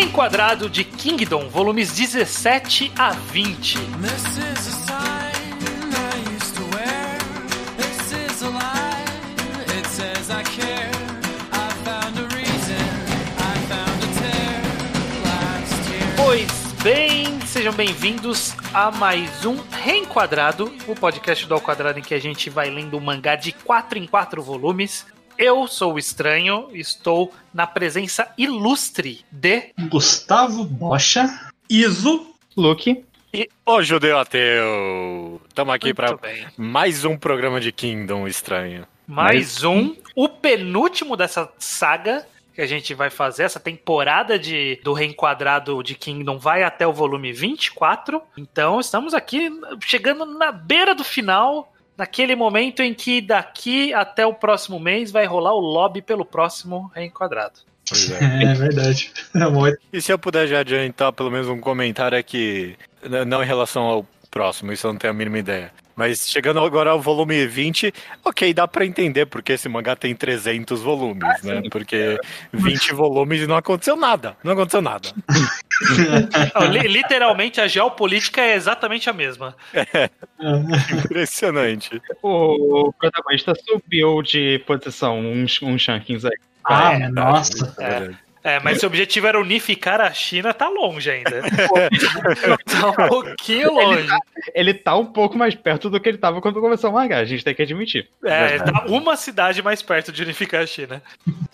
Reenquadrado de Kingdom, volumes 17 a 20. Pois bem, sejam bem-vindos a mais um Reenquadrado, o podcast do Ao Quadrado em que a gente vai lendo um mangá de 4 em 4 volumes. Eu sou o Estranho, estou na presença ilustre de Gustavo Bocha, Iso, Luke. E o Judeu Ateu! Estamos aqui para mais um programa de Kingdom estranho. mais um, o penúltimo dessa saga que a gente vai fazer, essa temporada de, do reenquadrado de Kingdom vai até o volume 24. Então estamos aqui chegando na beira do final, naquele momento em que daqui até o próximo mês vai rolar o lobby pelo próximo reenquadrado. é verdade. É muito. E se eu puder já adiantar pelo menos um comentário é que, n- não em relação ao próximo, isso eu não tenho a mínima ideia. Mas chegando agora ao volume 20, ok, dá pra entender porque esse mangá tem 300 volumes, né? Porque 20 volumes e não aconteceu nada. Não aconteceu nada. Não, li- literalmente a geopolítica é exatamente a mesma. Impressionante. O protagonista subiu de posição uns, uns rankings aí. Ah, É, nossa. É. É, mas se o objetivo era unificar a China, tá longe ainda. tá um pouquinho longe. Ele tá um pouco mais perto do que ele tava quando começou o mangá, a gente tem que admitir. É, tá uma cidade mais perto de unificar a China.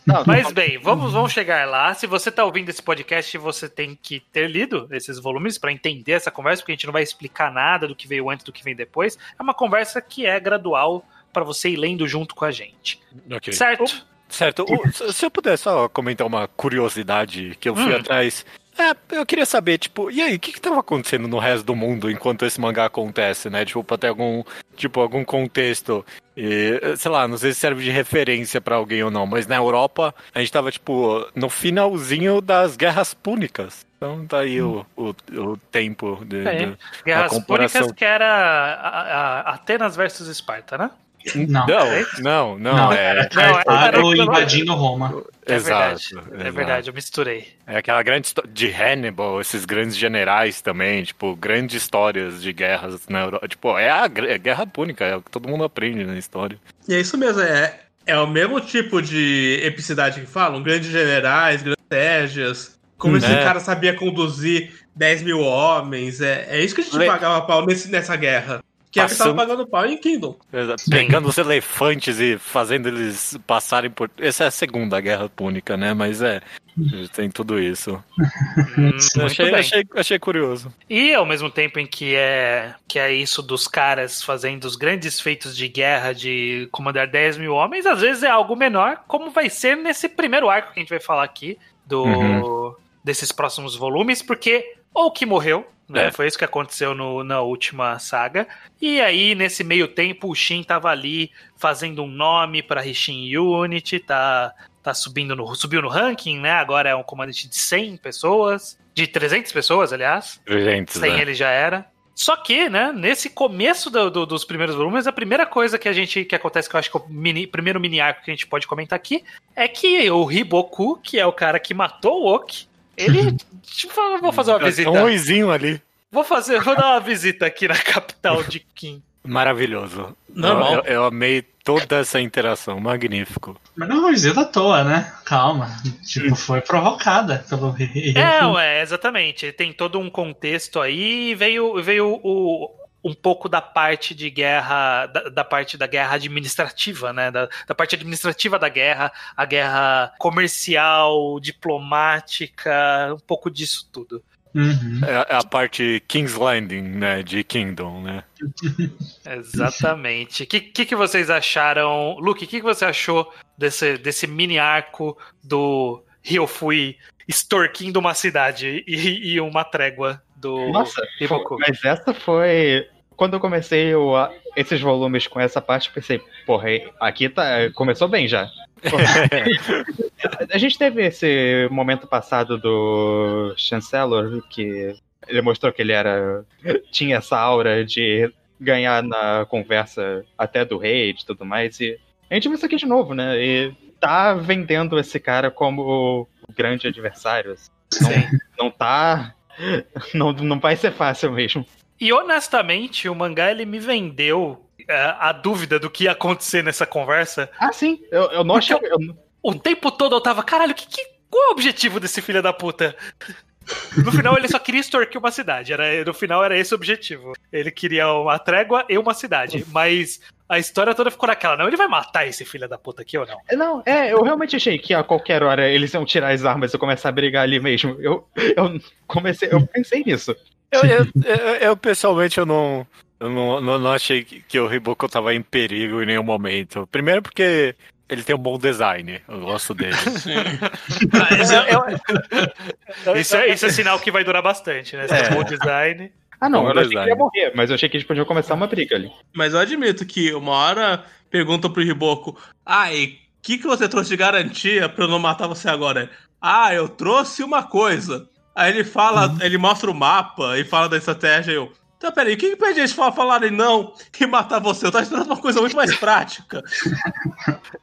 Não, Mas bem, vamos, vamos chegar lá. Se você tá ouvindo esse podcast, você tem que ter lido esses volumes para entender essa conversa, porque a gente não vai explicar nada do que veio antes do que vem depois. É uma conversa que é gradual para você ir lendo junto com a gente. Ok. Certo? Certo. O- se- eu puder só comentar uma curiosidade que eu fui Hum. atrás. É, eu queria saber, tipo, e aí, o que que tava acontecendo no resto do mundo enquanto esse mangá acontece, né? Tipo, pra ter algum, tipo, algum contexto. E, sei lá, não sei se serve de referência pra alguém ou não, mas na Europa a gente tava, tipo, no finalzinho das guerras púnicas. Então tá aí o, o, o tempo de, É. de- Guerras. Púnicas, que era a- a- Atenas versus Esparta, né? Não. Não, não, não, Não, é. Não, é- Cartago era- invadindo Roma. É Exato. verdade. É exato. verdade, eu misturei. É aquela grande história de Hannibal, esses grandes generais também, tipo, grandes histórias de guerras na Europa. Tipo, é a é guerra púnica, é o que todo mundo aprende na história. E é isso mesmo, é, é o mesmo tipo de epicidade que falam, grandes generais, grandes estratégias, como esse É. cara sabia conduzir 10 mil homens, é, é isso que a gente Le- pagava pau nesse, nessa guerra. Que é o que tava Passando- pagando pau em Kingdom. Pegando os elefantes e fazendo eles passarem por. Essa é a segunda guerra púnica, né? Mas é. Tem tudo isso. Hum, achei, achei, achei curioso. E ao mesmo tempo em que é, que é isso dos caras fazendo os grandes feitos de guerra, de comandar 10 mil homens, às vezes é algo menor, como vai ser nesse primeiro arco que a gente vai falar aqui, do Uhum. desses próximos volumes, porque ou que morreu, né? É. Foi isso que aconteceu no- na última saga. E aí, nesse meio tempo, o Shin tava ali fazendo um nome pra Rishin Unity, tá, tá subindo no, subiu no ranking, né? Agora é um comandante de 100 pessoas, de 300 pessoas, aliás. Gente, Sem né? ele já era. Só que, né, nesse começo do- do- dos primeiros volumes, a primeira coisa que a gente que acontece, que eu acho que é o mini- primeiro mini arco que a gente pode comentar aqui, é que o Hiboku, que é o cara que matou o Oki, ele. tipo, eu vou fazer uma visita. Um oizinho ali. Vou fazer, vou dar uma visita aqui na capital de Kim. Maravilhoso. Normal. Eu, eu amei toda essa interação. Magnífico. Mas não é coisa à toa, né? Calma. Tipo, foi provocada pelo rei. É, ué, exatamente. Tem todo um contexto aí e veio, veio o, um pouco da parte de guerra, da, da parte da guerra administrativa, né? Da, da parte administrativa da guerra, a guerra comercial, diplomática, um pouco disso tudo. Uhum. É a parte King's Landing, né? De Kingdom, né? Exatamente. O que, que, que vocês acharam? Luke, o que, que você achou desse, desse mini arco do Ryofui extorquindo uma cidade e, e uma trégua do Nossa, Hiboku? mas essa foi. Quando eu comecei esses volumes com essa parte, pensei, porra, aqui tá, começou bem já. A gente teve esse momento passado do Chancellor, que ele mostrou que ele era. tinha essa aura de ganhar na conversa até do rei e tudo mais. E a gente viu isso aqui de novo, né? E tá vendendo esse cara como o grande adversário. Sim. Não tá. Não, não vai ser fácil mesmo. E honestamente, o mangá ele me vendeu é, a dúvida do que ia acontecer nessa conversa. Ah, sim. Eu, eu não achei. eu- O tempo todo eu tava, caralho, que, que, qual é o objetivo desse filho da puta? No final ele só queria extorquir uma cidade. Era, no final era esse o objetivo. Ele queria uma trégua e uma cidade. Mas a história toda ficou naquela, não, ele vai matar esse filho da puta aqui ou não? Não, é, eu realmente achei que a qualquer hora eles iam tirar as armas e começar a brigar ali mesmo. Eu, eu comecei, eu pensei nisso. Eu, eu, eu- eu, pessoalmente eu não. Eu não, não, achei que, o Riboco tava em perigo em nenhum momento. Primeiro porque ele tem um bom design. Eu gosto dele. Mas eu- Isso é, isso é sinal que vai durar bastante, né? Esse É. bom design. Ah, não, Bom eu não achei que design. ele ia morrer, mas eu achei que eles podiam começar uma briga ali. Mas eu admito que uma hora perguntam pro Riboco: Ah, e o que, que você trouxe de garantia pra eu não matar você agora? Ah, eu trouxe uma coisa. Aí ele fala, ele mostra o mapa e fala da estratégia e eu. Então, peraí, o que, impede eles de falarem não e matar você? Eu tava esperando uma coisa muito mais prática.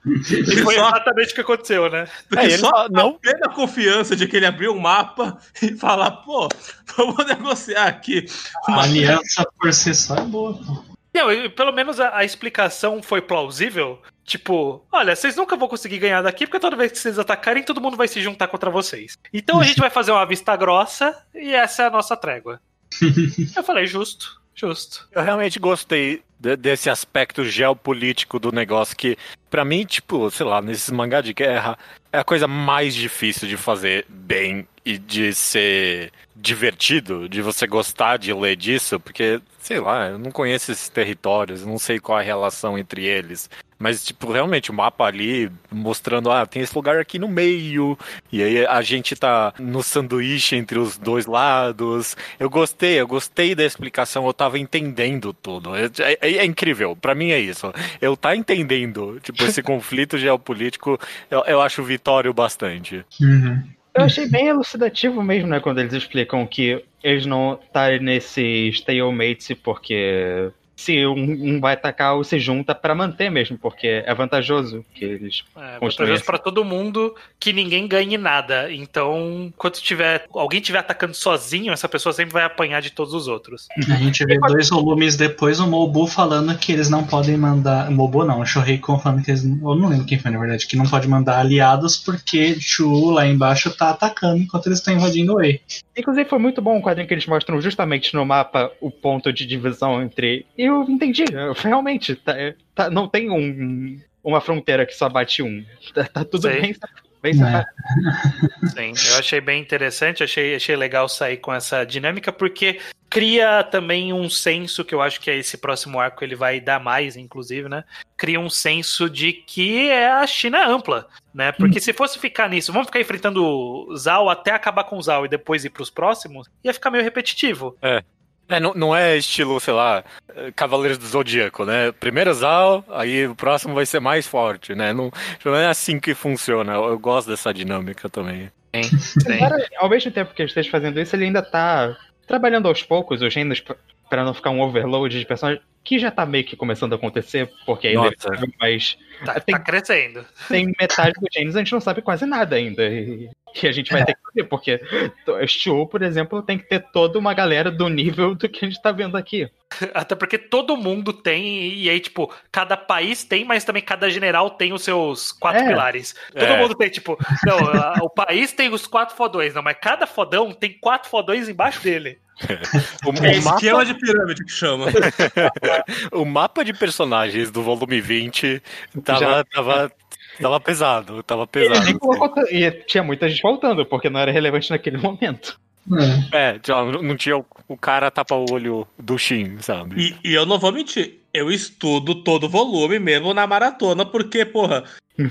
E foi só- exatamente o que aconteceu, né? É, que ele só fala, não. a plena confiança de que ele abriu um mapa e falar, pô, vamos negociar aqui. A aliança por si só é boa. pô. Não, pelo menos a, a explicação foi plausível. Tipo, olha, vocês nunca vão conseguir ganhar daqui, porque toda vez que vocês atacarem, todo mundo vai se juntar contra vocês. Então a gente vai fazer uma vista grossa e essa é a nossa trégua. Eu falei, justo, justo. Eu realmente gostei de- desse aspecto geopolítico do negócio que, pra mim, tipo, sei lá, nesses mangá de guerra, é a coisa mais difícil de fazer bem e de ser divertido, de você gostar de ler disso, porque, sei lá, eu não conheço esses territórios, eu não sei qual é a relação entre eles. Mas, tipo, realmente, o mapa ali mostrando, ah, tem esse lugar aqui no meio, e aí a gente tá no sanduíche entre os dois lados. Eu gostei, eu gostei da explicação, eu tava entendendo tudo. É, é- é incrível, pra mim é isso. Eu tá entendendo, tipo, esse conflito geopolítico, eu, eu acho vitório bastante. Uhum. Eu achei bem elucidativo mesmo, né, quando eles explicam que eles não estarem nesse stalemate porque se um, um vai atacar ou se junta pra manter mesmo, porque é vantajoso que eles. É, Construir vantajoso pra todo mundo que ninguém ganhe nada. Então, quando tiver alguém estiver atacando sozinho, essa pessoa sempre vai apanhar de todos os outros. A gente vê dois volumes depois o Mobu falando que eles não podem mandar. Mobu não, o Shoreikon falando que eles. Eu não lembro quem foi, na verdade, que não pode mandar aliados porque Chu lá embaixo tá atacando enquanto eles estão invadindo o Wei. Inclusive foi muito bom o quadrinho que eles mostram justamente no mapa o ponto de divisão entre. E eu entendi, eu- realmente, tá, é- tá- não tem um, uma fronteira que só bate um. Tá, tá tudo Sei. bem, bem É. Sim, eu achei bem interessante, achei, achei legal sair com essa dinâmica, porque cria também um senso, que eu acho que é esse próximo arco ele vai dar mais, inclusive, né? Cria um senso de que é a China ampla, né? Porque se fosse ficar nisso, vamos ficar enfrentando o Zal até acabar com o Zal e depois ir pros próximos, ia ficar meio repetitivo. É, não, não é estilo, sei lá, eh, Cavaleiros do Zodíaco, né? Primeiro Zal, aí o próximo vai ser mais forte, né? Não, não é assim que funciona. Eu, eu gosto dessa dinâmica também. Sim. Embora, ao mesmo tempo que ele esteja fazendo isso, ele ainda tá trabalhando aos poucos os gêneros pra- pra não ficar um overload de personagens, que já tá meio que começando a acontecer, porque ainda Nossa. mas Tá, Tem- tá crescendo. tem metade dos gêneros a gente não sabe quase nada ainda. E, e a gente vai ter que ver, porque Show, por exemplo, tem que ter toda uma galera do nível do que a gente tá vendo aqui. Até porque todo mundo tem, e aí, tipo, cada país tem, mas também cada general tem os seus quatro É. pilares. Todo É. mundo tem, tipo, não, o país tem os quatro fodões, não, mas cada fodão tem quatro fodões embaixo dele. O, É mapa, esquema de pirâmide que chama. o mapa de personagens do volume 20 tava, Já- tava, tava pesado, tava E, pesado. nem colocou ta- e tinha muita gente faltando, porque não era relevante naquele momento. É. É, não tinha o, o cara tapa o olho do Shin, sabe? E, e eu não vou mentir, eu estudo todo o volume mesmo na maratona, porque, porra,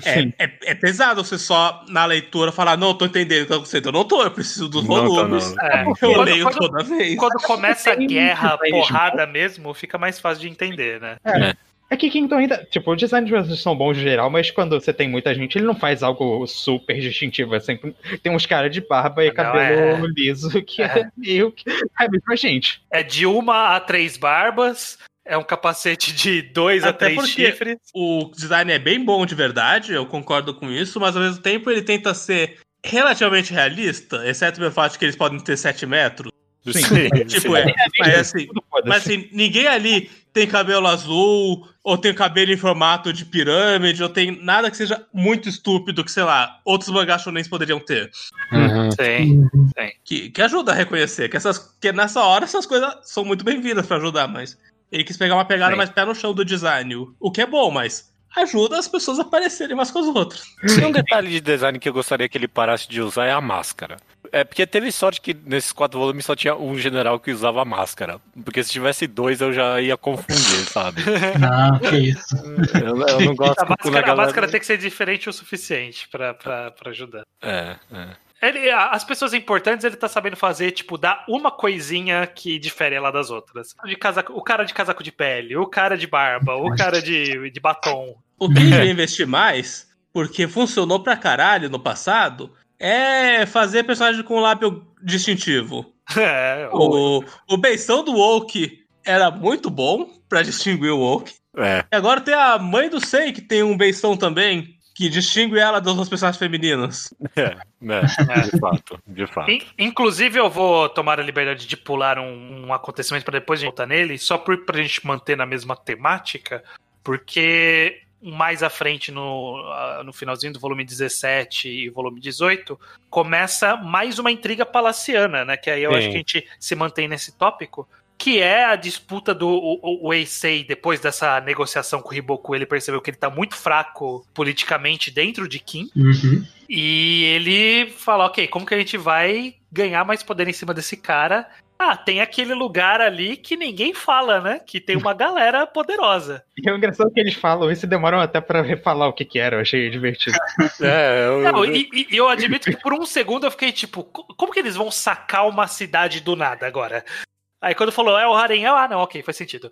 é, é, é pesado você só na leitura falar, não, tô entendendo o que tá acontecendo. Eu não tô, eu preciso dos Não tá, volumes. não. É, Eu quando, leio quando- toda vez. quando começa a guerra, porrada mesmo, fica mais fácil de entender, né? É que Kingdom ainda. Tipo, os designs de personagens são bons em geral, mas quando você tem muita gente, ele não faz algo super distintivo. É sempre. Tem uns caras de barba e Não, cabelo é. liso que é, É. meio que. É a mesma gente. É de uma a três barbas, é um capacete de dois a Até três porque- chifres. O design é bem bom de verdade, eu concordo com isso, mas ao mesmo tempo ele tenta ser relativamente realista, exceto pelo fato de que eles podem ter 7 metros. Sim, Tipo, é. Mas assim, mas assim, ninguém ali tem cabelo azul, ou tem cabelo em formato de pirâmide, ou tem nada que seja muito estúpido que, sei lá, outros mangás shonens poderiam ter. Uhum. Sim. Que, que ajuda a reconhecer, que, essas, que nessa hora essas coisas são muito bem-vindas pra ajudar, mas ele quis pegar uma pegada Sim. mais pé no chão do design, o que é bom, mas ajuda as pessoas a parecerem umas com as outras. Tem um detalhe de design que eu gostaria que ele parasse de usar é a máscara. É porque teve sorte que nesses quatro volumes só tinha um general que usava a máscara. Porque se tivesse dois eu já ia confundir, sabe? Não, que isso. Eu, eu não gosto A máscara, a galera- máscara tem que ser diferente o suficiente pra, pra, pra ajudar. É, é. Ele, as pessoas importantes ele tá sabendo fazer, tipo, dar uma coisinha que difere ela das outras. De casaco, o cara de casaco de pele, o cara de barba, o cara de, de batom. O que devia investir mais, porque funcionou pra caralho no passado, é fazer personagem com lábio distintivo. É, o- O, o beição do Woke era muito bom pra distinguir o Woke. É, E agora tem a mãe do Sei, que tem um beição também, que distingue ela das outras personagens femininas. é, né, de fato, de fato. In- Inclusive, eu vou tomar a liberdade de pular um, um acontecimento para depois a gente voltar nele, só por, pra gente manter na mesma temática, porque mais à frente, no, ah, no finalzinho do volume 17 e volume 18, começa mais uma intriga palaciana, né? Que aí eu Sim. acho que a gente se mantém nesse tópico. Que é a disputa do o, Eisei, depois dessa negociação com o Riboku, ele percebeu que ele tá muito fraco politicamente dentro de Kim. Uhum. E ele fala, ok, como que a gente vai ganhar mais poder em cima desse cara? Ah, tem aquele lugar ali que ninguém fala, né? Que tem uma galera poderosa. E é engraçado que eles falam isso e demoram até pra refalar o que que era, eu achei divertido. É, eu, Não, e, e- eu admito que por um segundo eu fiquei tipo, co- como que eles vão sacar uma cidade do nada agora? Aí quando falou, é o Harem, eu, ah, não, ok, faz sentido.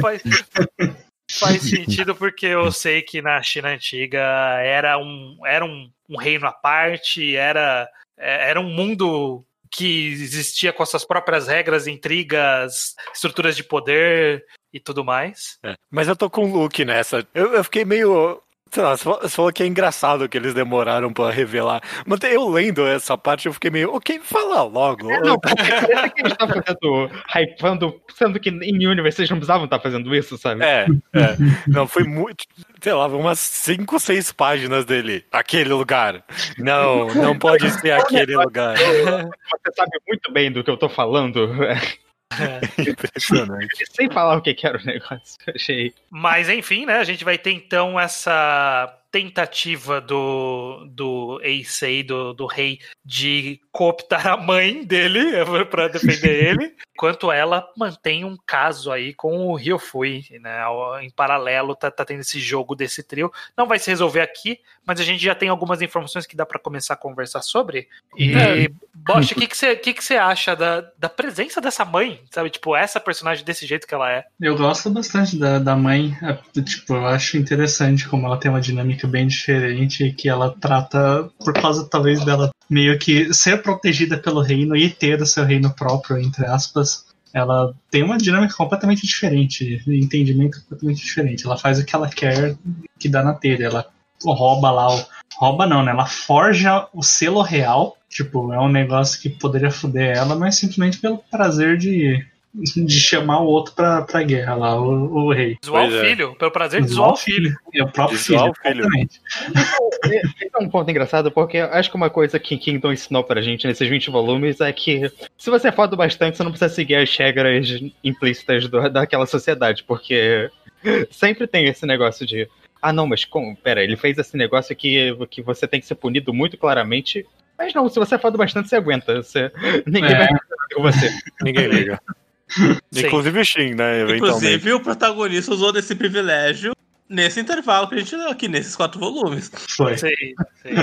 faz, faz sentido porque eu sei que na China antiga era um, era um, um reino à parte, era, é- era um mundo que existia com as suas próprias regras, intrigas, estruturas de poder e tudo mais. É, Mas eu tô com o Luke nessa. Eu, eu fiquei meio. Sei lá, você falou- que é engraçado que eles demoraram pra revelar. Mas eu lendo essa parte, eu fiquei meio. Ok, fala logo. Não, porque parece que eles estão fazendo, hypando, sendo que em Universe eles não precisavam estar fazendo isso, sabe? É, é. Não, foi muito. Sei lá, umas 5, 6 páginas dele. Aquele lugar. Não, não pode ser aquele lugar. Você sabe muito bem do que eu tô falando, Impressionante. sem falar o que era o negócio. Achei. Mas enfim, né? A gente vai ter então essa tentativa do, do Eisei, do, do rei, de cooptar a mãe dele para defender ele, enquanto ela mantém um caso aí com o Ryofui, né? Em paralelo, tá, tá tendo esse jogo desse trio. Não vai se resolver aqui, mas a gente já tem algumas informações que dá para começar a conversar sobre. E, É. Bosch, o que que você que que você acha da, da presença dessa mãe? Sabe, tipo, essa personagem desse jeito que ela é? Eu gosto bastante da, da mãe. é, Tipo, eu acho interessante como ela tem uma dinâmica bem diferente que ela trata, por causa talvez dela meio que ser protegida pelo reino e ter o seu reino próprio, entre aspas. Ela tem uma dinâmica completamente diferente, entendimento completamente diferente. Ela faz o que ela quer que dá na telha. Ela rouba lá o. Rouba não, né? Ela forja o selo real. Tipo, é um negócio que poderia foder ela, mas simplesmente pelo prazer de de chamar o outro pra, pra guerra lá, o, o rei. Zoar Pois o é. filho, pelo prazer de zoar o filho. É o próprio filho, o filho. exatamente. Esse é um ponto engraçado, porque eu acho que uma coisa que Kingdom ensinou pra gente nesses 20 volumes é que se você é foda o bastante, você não precisa seguir as regras implícitas do- daquela sociedade, porque sempre tem esse negócio de. Ah, não, mas como? Pera, ele fez esse negócio que, que você tem que ser punido muito claramente. Mas não, se você é foda o bastante, você aguenta. Você... Ninguém É. vai com você. Ninguém liga. Sim. Inclusive o Shin, né? Inclusive, o protagonista usou desse privilégio nesse intervalo que a gente deu aqui, nesses quatro volumes. Foi. Sei, sei.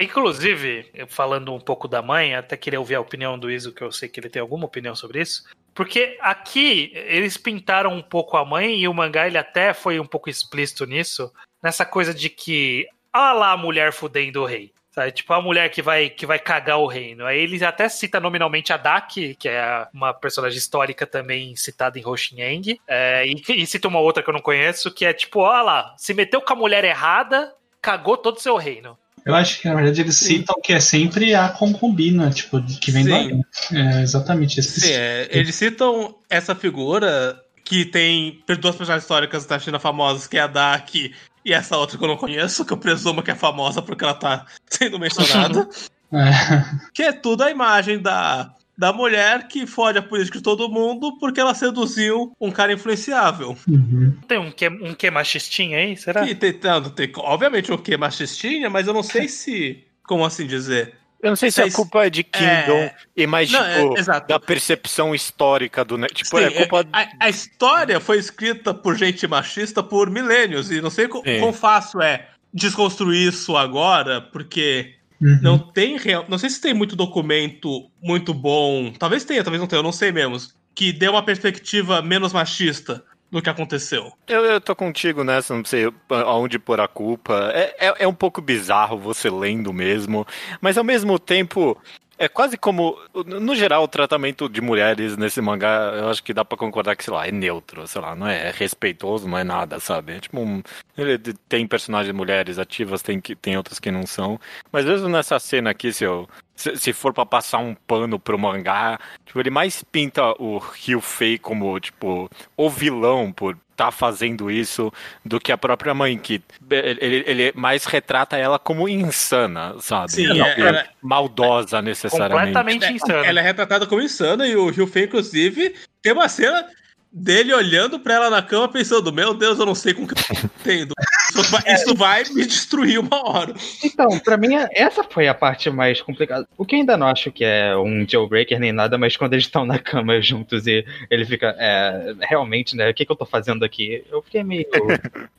Inclusive, falando um pouco da mãe, até queria ouvir a opinião do Iso, que eu sei que ele tem alguma opinião sobre isso. Porque aqui eles pintaram um pouco a mãe e o mangá ele até foi um pouco explícito nisso, nessa coisa de que olha lá a mulher fudendo o rei. Sabe? Tipo, a mulher que vai, que vai cagar o reino. Aí ele até cita nominalmente a Daki, que é uma personagem histórica também citada em Hoshinyang. É, e, e cita uma outra que eu não conheço, que é tipo, olha lá, se meteu com a mulher errada, cagou todo o seu reino. Eu acho que na verdade eles citam que é sempre a concubina, tipo, que vem Sim. É exatamente esse Sim, é, eles citam essa figura que tem duas personagens históricas da China famosas, que é a Daki e essa outra que eu não conheço, que eu presumo que é famosa porque ela tá sendo mencionada. É. que é tudo a imagem da, da mulher que fode a política de todo mundo porque ela seduziu um cara influenciável. Uhum. Tem um que, um que machistinha aí, será? E tentando ter, obviamente, o que machistinha, mas eu não sei se. Como assim dizer? Eu não sei se a Vocês- culpa é de Kingdom É. e mais, Não, tipo, é, da percepção histórica do. ne- Tipo, Sim, é culpa. a, a história foi escrita por gente machista por milênios, e não sei co- Sim. quão fácil é desconstruir isso agora, porque Uhum. não tem real. Não sei se tem muito documento muito bom. Talvez tenha, talvez não tenha, eu não sei mesmo. Que dê uma perspectiva menos machista do que aconteceu. Eu, eu tô contigo nessa, não sei aonde pôr a culpa. É, é, é um pouco bizarro você lendo mesmo, mas ao mesmo tempo. É quase como, no geral, o tratamento de mulheres nesse mangá, eu acho que dá pra concordar que, sei lá, é neutro, sei lá, não é, é respeitoso, não é nada, sabe? É tipo um, ele tem personagens mulheres ativas, tem, que, tem outras que não são, mas mesmo nessa cena aqui, se eu, se, se for pra passar um pano pro mangá, tipo, ele mais pinta o Ryu Fei como, tipo, o vilão por tá fazendo isso do que a própria mãe, que ele, ele mais retrata ela como insana, sabe? Sim, Não é- ela- maldosa necessariamente. Completamente É, insano. Ela é retratada como insana e o Ryufei, inclusive, tem uma cena dele olhando pra ela na cama pensando, meu Deus, eu não sei com o que eu tô tendo. Isso vai, isso vai me destruir uma hora. Então, pra mim, essa foi a parte mais complicada. O que eu ainda não acho que é um jailbreaker nem nada, mas quando eles estão na cama juntos e ele fica, é, realmente, né, o que, que eu tô fazendo aqui? Eu fiquei meio.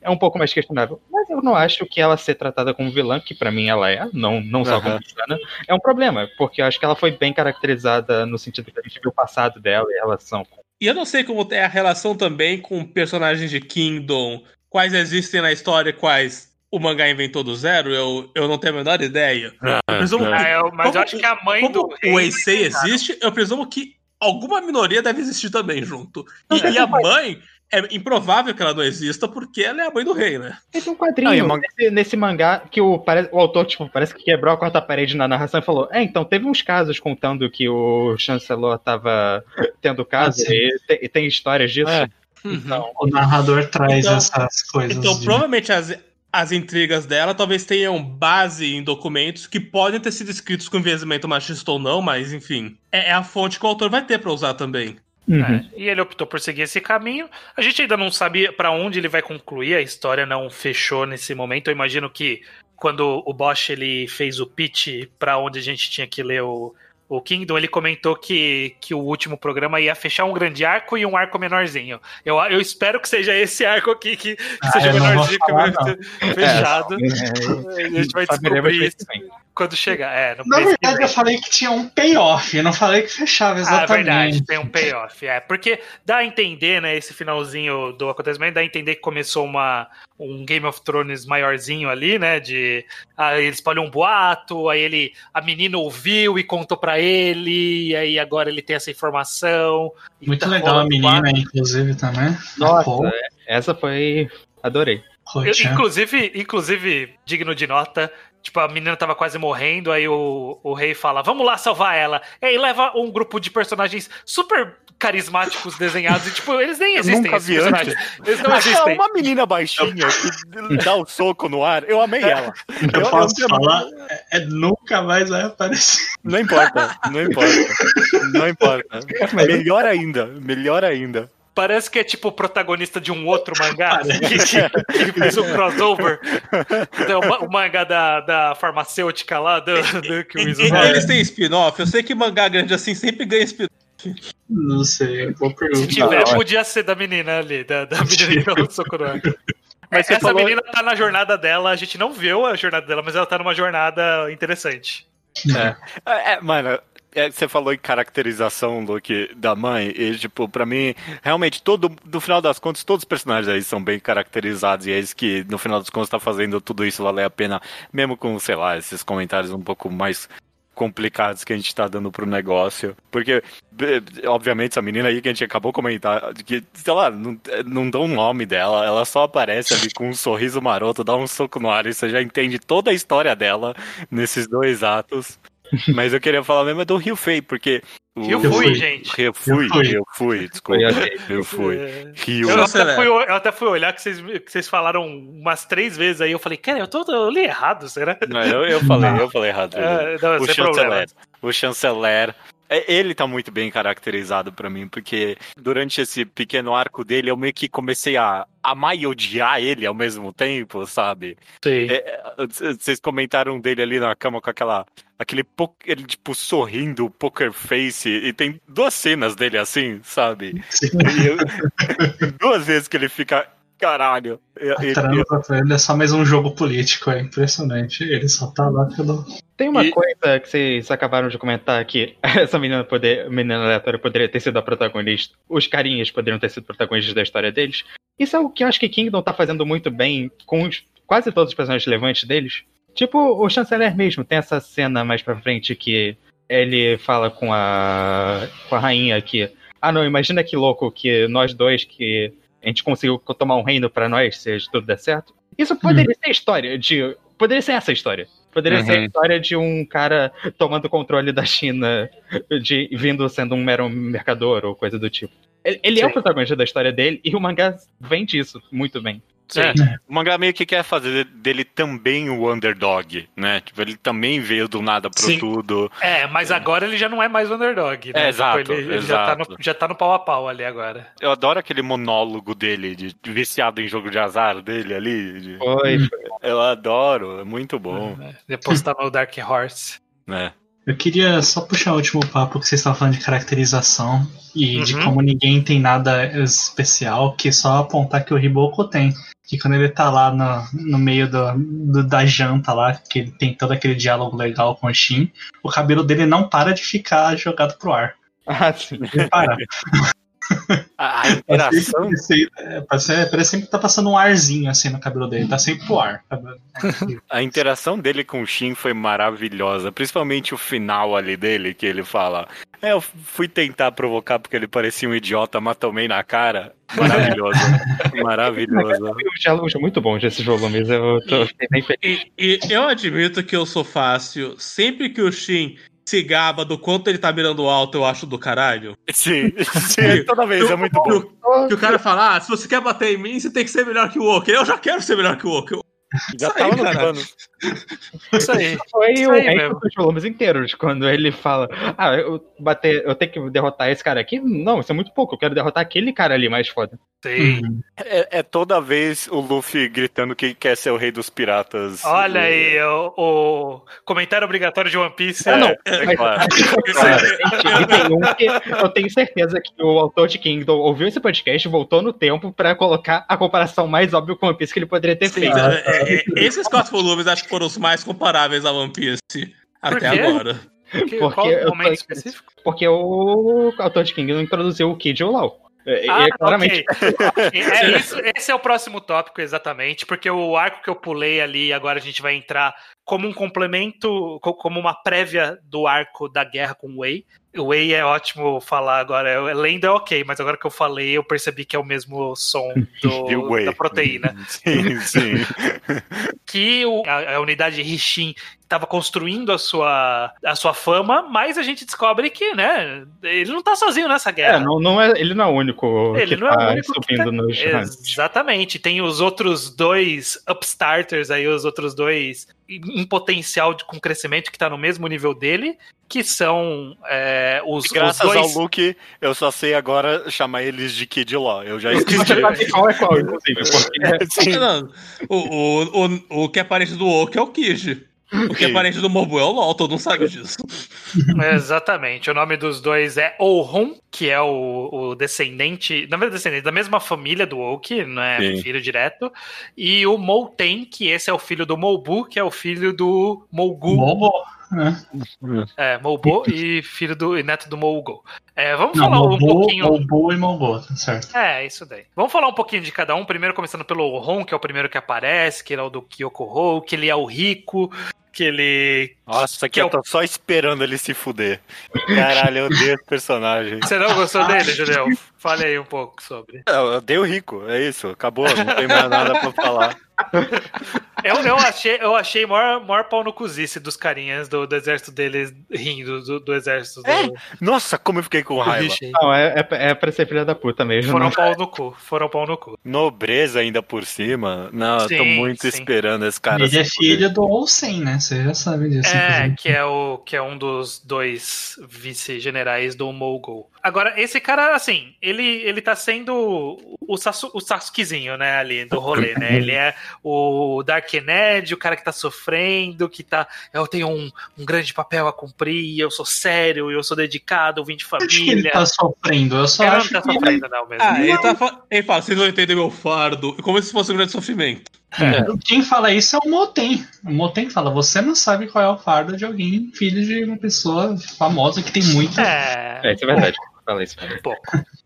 é um pouco mais questionável. Mas eu não acho que ela ser tratada como vilã, que pra mim ela é, não, não só como Aham. vilã, é um problema, porque eu acho que ela foi bem caracterizada no sentido que a gente viu o passado dela e a relação com. E eu não sei como é a relação também com personagens de Kingdom, quais existem na história e quais o mangá inventou do zero, eu, eu não tenho a menor ideia. Eu presumo Ah, que, eu- mas como eu acho que a mãe como do o Eisei existe, eu presumo que alguma minoria deve existir também junto. E, e a como faz. mãe, é improvável que ela não exista, porque ela é a mãe do rei, né? Teve um quadrinho o man- nesse, nesse mangá que o, o autor, tipo, parece que quebrou a quarta parede na narração e falou: É, então, teve uns casos contando que o chancelor tava tendo caso Ah, e, te- e tem histórias disso. É. Então, O narrador traz Então- essas coisas. Então, de- provavelmente as, as intrigas dela talvez tenham base em documentos que podem ter sido escritos com enviesamento machista ou não, mas enfim. É, é a fonte que o autor vai ter pra usar também. Uhum. É, e ele optou por seguir esse caminho. A gente ainda não sabe pra onde ele vai concluir, a história não fechou nesse momento. Eu imagino que quando o Bosch ele fez o pitch pra onde a gente tinha que ler o, o Kingdom, ele comentou que, que o último programa ia fechar um grande arco e um arco menorzinho. Eu, eu espero que seja esse arco aqui que, que Ah, seja menorzinho que vai falar, ser fechado. É, a gente vai descobrir isso quando chegar. É, no Na verdade, eu falei que tinha um payoff, eu não falei que fechava Ah, é exatamente. verdade, tem um payoff. É, porque dá a entender, né, esse finalzinho do acontecimento, dá a entender que começou uma, um Game of Thrones maiorzinho ali, né, de... Ah, ele espalhou um boato, aí ele... A menina ouviu e contou pra ele, e aí agora ele tem essa informação. Muito tá legal a menina, inclusive, também. Nossa, essa foi. Adorei. Eu- inclusive, inclusive, digno de nota, tipo, a menina tava quase morrendo, aí o, o rei fala, vamos lá salvar ela. E aí leva um grupo de personagens super carismáticos desenhados, e tipo, eles nem existem, nunca esses vi personagens. Eles não Ah, existem. uma menina baixinha que dá o soco no ar, eu amei ela. Eu, eu- posso eu- falar, é, é nunca mais vai aparecer. Não importa, não importa. Não importa. Melhor ainda, melhor ainda. Parece que é tipo o protagonista de um outro mangá que, que- que fez um crossover. Então, o ma- o mangá da, da farmacêutica lá, do, do que o eles têm spin-off. Eu sei que mangá grande assim sempre ganha spin-off. Não sei, vou Se perguntar. tiver, podia ser da menina ali, da, da menina que deu o soco no ar. Mas Essa falou- menina tá na jornada dela, a gente não viu a jornada dela, mas ela tá numa jornada interessante. É, é, mano, é, você falou em caracterização, Luke, da mãe, e, tipo, pra mim, realmente, todo, no final das contas, todos os personagens aí são bem caracterizados, e é isso que, no final das contas, tá fazendo tudo isso valer a pena, mesmo com, sei lá, esses comentários um pouco mais complicados que a gente tá dando pro negócio. Porque, obviamente, essa menina aí que a gente acabou de comentar, que, sei lá, não, não dá um nome dela, ela só aparece ali com um sorriso maroto, dá um soco no ar e você já entende toda a história dela nesses dois atos. Mas eu queria falar mesmo é do Rio Fei, porque. Eu fui, fui, gente. Eu fui, Eu fui. eu fui, desculpa. Eu fui. É. Rio. Eu até, né? fui, eu até fui olhar que vocês, que vocês falaram umas três vezes aí. Eu falei, cara, eu, tô, eu li errado, será? Não, eu, eu falei, eu falei errado. É, não, o chanceler. O chanceler. É, Ele tá muito bem caracterizado pra mim, porque durante esse pequeno arco dele, eu meio que comecei a amar e odiar ele ao mesmo tempo, sabe? Sim. É, é, Vocês comentaram dele ali na cama com aquela. Aquele ele, tipo, sorrindo, poker face, e tem duas cenas dele assim, sabe? Sim. Eu- duas vezes que ele fica. Caralho. Eu- A eu- trama pra ele é só mais um jogo político, é impressionante. Ele só tá lá pelo. Tem uma E- coisa que vocês acabaram de comentar que essa menina, poder, menina aleatória poderia ter sido a protagonista. Os carinhas poderiam ter sido protagonistas da história deles. Isso é o que eu acho que Kingdom tá fazendo muito bem com os- quase todos os personagens relevantes deles. Tipo, o chanceler mesmo, tem essa cena mais pra frente que ele fala com a, com a rainha que. Ah não, imagina que louco que nós dois que a gente conseguiu tomar um reino pra nós, se tudo der certo. Isso poderia ser a história de. Poderia ser essa história. Poderia ser a Uhum. história de um cara tomando controle da China, de, vindo sendo um mero mercador ou coisa do tipo. Ele, ele é o protagonista da história dele e o mangá vem disso muito bem. Sim. É, o mangá meio que quer fazer dele também o underdog, né? Tipo, ele também veio do nada pro Sim. tudo. É, mas agora ele já não é mais underdog, né? É, exato, Tipo, ele, ele já, tá exato. no, já tá no pau a pau ali agora. Eu adoro aquele monólogo dele, de de viciado em jogo de azar dele ali. de- Foi, Eu adoro, é muito bom, É, Depois tá no Dark Horse. né? Eu queria só puxar o último papo que vocês estavam falando de caracterização e de Uhum. como ninguém tem nada especial, que só apontar que o Riboko tem. Que quando ele tá lá no, no meio do, do- da janta lá, que ele tem todo aquele diálogo legal com o Shin, o cabelo dele não para de ficar jogado pro ar. Ah, sim. Não para. A, a Parece, interação. parece, é, parece, sempre que tá passando um arzinho assim no cabelo dele, tá sempre pro ar. A interação dele com o Shin foi maravilhosa, principalmente o final ali dele, que ele fala: É, eu fui tentar provocar porque ele parecia um idiota, mas tomei na cara. Maravilhoso. Maravilhoso. Os diálogos são muito bons desses volumes, eu tô fiquei bem feliz. E, e eu admito que eu sou fácil. Sempre que o Shin se gaba do quanto ele tá mirando alto, eu acho do caralho. Sim, sim, toda vez, é muito Que bom. o, que o cara fala, ah, se você quer bater em mim, você tem que ser melhor que o Oki. Eu já quero ser melhor que o Oki. Já Isso aí, tava no cara. plano. Isso aí. Foi Isso o aí mesmo. dos volumes inteiros, quando ele fala, ah, eu bater, eu tenho que derrotar esse cara aqui? Não, isso é muito pouco, eu quero derrotar aquele cara ali mais foda. Sim. É, é toda vez o Luffy gritando que quer ser o rei dos piratas. Olha aí, o, o comentário obrigatório de One Piece. É, é- não, é mas- claro. Tem um que eu tenho certeza que o autor de Kingdom ouviu esse podcast, voltou no tempo pra colocar a comparação mais óbvia com One Piece que ele poderia ter feito. É, é, é, esses quatro volumes acho que foram os mais comparáveis a One Piece até agora. Que- porque eu específico? Porque o autor de Kingdom introduziu o Kid Olau. E Ah, é claramente. ok. É isso, esse é o próximo tópico, exatamente, porque o arco que eu pulei ali, agora a gente vai entrar como um complemento, co- como uma prévia do arco da guerra com o Wei. O Wei é ótimo falar agora, é- lenda é ok, mas agora que eu falei, eu percebi que é o mesmo som do- da proteína. Sim, sim. que o- a, a unidade Rishin estava construindo a sua, a sua fama, mas a gente descobre que, né, ele não tá sozinho nessa guerra. É, não, não é, ele não é o único Ele que não é o tá único que subindo tá- ranks. Exatamente. Tem os outros dois upstarters aí, os outros dois em potencial de, com crescimento que tá no mesmo nível dele, que são é, os, os Graças dois. ao Luke, eu só sei agora chamar eles de Kid Law. Eu já esqueci. qual é qual, inclusive, porque. Não, o, o, o, o que é parente do Oki é o Kiji. O que é parente do Mobu é o LOL, todo mundo sabe disso. Exatamente. O nome dos dois é Ohun, que é o, o descendente, na verdade, descendente da mesma família do Oki, não é Sim. filho direto. E o Mouten, que esse é o filho do Mobu, que é o filho do Mogu. Mobo, né? É, Mobo e filho do e neto do Mogo. É, vamos Não, falar um Mobo, pouquinho. Mobo e Mobo, tá certo. É, isso daí. Vamos falar um pouquinho de cada um. Primeiro, começando pelo Ron, que é o primeiro que aparece, que ele é o do Kyokuho, que ele é o rico, Que ele. Nossa, que Que é eu o- tô só esperando ele se fuder. Caralho, eu odeio esse personagem. Você não gostou dele, Julião? Fale aí um pouco sobre. Eu odeio o rico, é isso. Acabou, não tem mais nada pra falar. Eu, eu achei, eu achei maior, maior pau no cozice dos carinhas do, do exército deles rindo do, do exército do, É, Nossa, como eu fiquei com raiva. Não, é, é, é pra ser filha da puta mesmo. Foram não- pau no cu. Foram pau no cu. Nobreza ainda por cima. Não, eu tô Sim, muito sim. esperando esse cara. Ele é filho do Olsen, né? Você já sabe disso. É, que é, o, que é um dos dois vice-generais do Mogul. Agora, esse cara, assim, ele, ele tá sendo o, Sasu, o Sasukezinho, né, ali do rolê, né? Ele é o Dark Ned, o cara que tá sofrendo, que tá. Eu tenho um, um grande papel a cumprir, eu sou sério, eu sou dedicado, eu vim de Eu acho que ele família. tá sofrendo. Eu só Ele não acho tá que ele... sofrendo, não, mesmo. Ah, ele, tá fa- ele fala, vocês vão entender meu fardo, como se fosse um grande sofrimento. Quem fala isso é o Moten. O Moten fala: você não sabe qual é o fardo de alguém, filho de uma pessoa famosa que tem muito. É, É, isso é verdade. Fala isso. um pouco.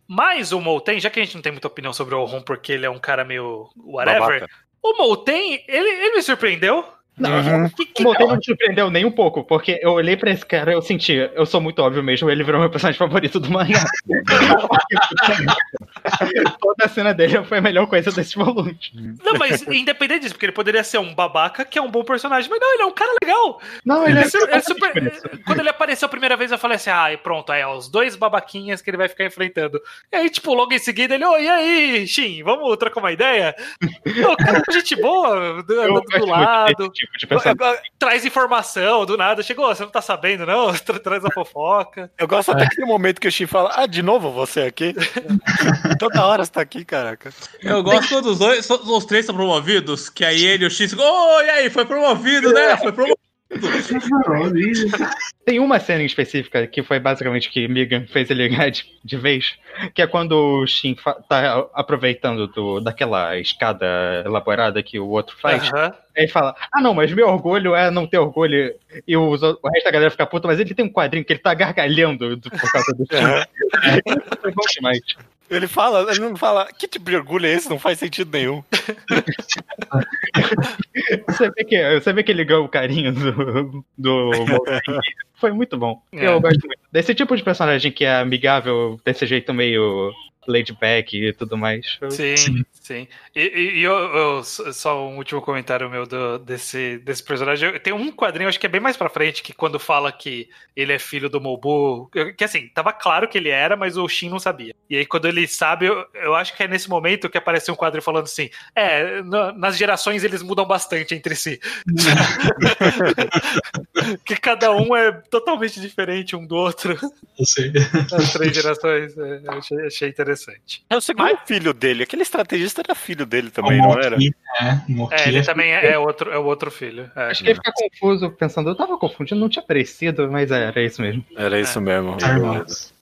Mas o Molten, já que a gente não tem muita opinião sobre o Ron, porque ele é um cara meio whatever, Babaca. o Molten, ele, ele me surpreendeu. Uhum. Que, que O Monteiro não me surpreendeu nem um pouco, porque eu olhei pra esse cara e eu senti, eu sou muito óbvio mesmo, ele virou meu personagem favorito do mangá. Toda a cena dele foi a melhor coisa desse volume. Não, mas independente disso, porque ele poderia ser um babaca que é um bom personagem. Mas não, ele é um cara legal. Não, Ele ele é é su- é super- super... Quando ele apareceu a primeira vez, eu falei assim: ah, e pronto, aí, ó, os dois babaquinhas que ele vai ficar enfrentando. E aí, tipo, logo em seguida, ele, ô, e aí, Shin, vamos trocar uma ideia? Ô, cara, gente boa, do, Eu do lado. tipo. Traz informação do nada. Chegou, você não tá sabendo, não? Tra- Traz a fofoca. Eu gosto até que no momento que o Shin fala, ah, de novo você aqui? Toda hora você tá aqui, caraca. Eu gosto quando os dois, os três são promovidos, que aí ele e o X, oh, e aí, foi promovido, né? Foi promovido. Tem uma cena em específica que foi basicamente que Megan fez ele ligar de, de vez, que é quando o Shin tá aproveitando do, daquela escada elaborada que o outro faz. Aham. Aí ele fala, ah não, mas meu orgulho é não ter orgulho. E os o resto da galera fica puta, mas ele tem um quadrinho que ele tá gargalhando do- por causa do bom demais. Ele fala, ele não fala, que tipo de orgulho é esse? Não faz sentido nenhum. Você vê que, você vê que ele ganhou o carinho do, do. Foi muito bom. É. Eu gosto muito. Desse tipo de personagem que é amigável, desse jeito meio laid back e tudo mais. Sim, sim. Sim. E, e- e eu, eu- só um último comentário meu do- desse, desse personagem. Tem um quadrinho, acho que é bem mais pra frente, que quando fala que ele é filho do Mobu. Que assim, tava claro que ele era, mas o Shin não sabia. E aí, quando ele sabe, eu, eu acho que é nesse momento que apareceu um quadro falando assim: é, na- nas gerações eles mudam bastante entre si. que cada um é totalmente diferente um do outro. Eu sei. As três gerações. é, achei, achei interessante. É o segundo filho dele. Aquele estrategista era filho dele também, O não era? É, É, ele é- também é, é outro, é o outro filho. é. Acho que ele fica confuso, pensando, eu tava confundindo, não tinha parecido, mas era isso mesmo. Era isso mesmo. Tá.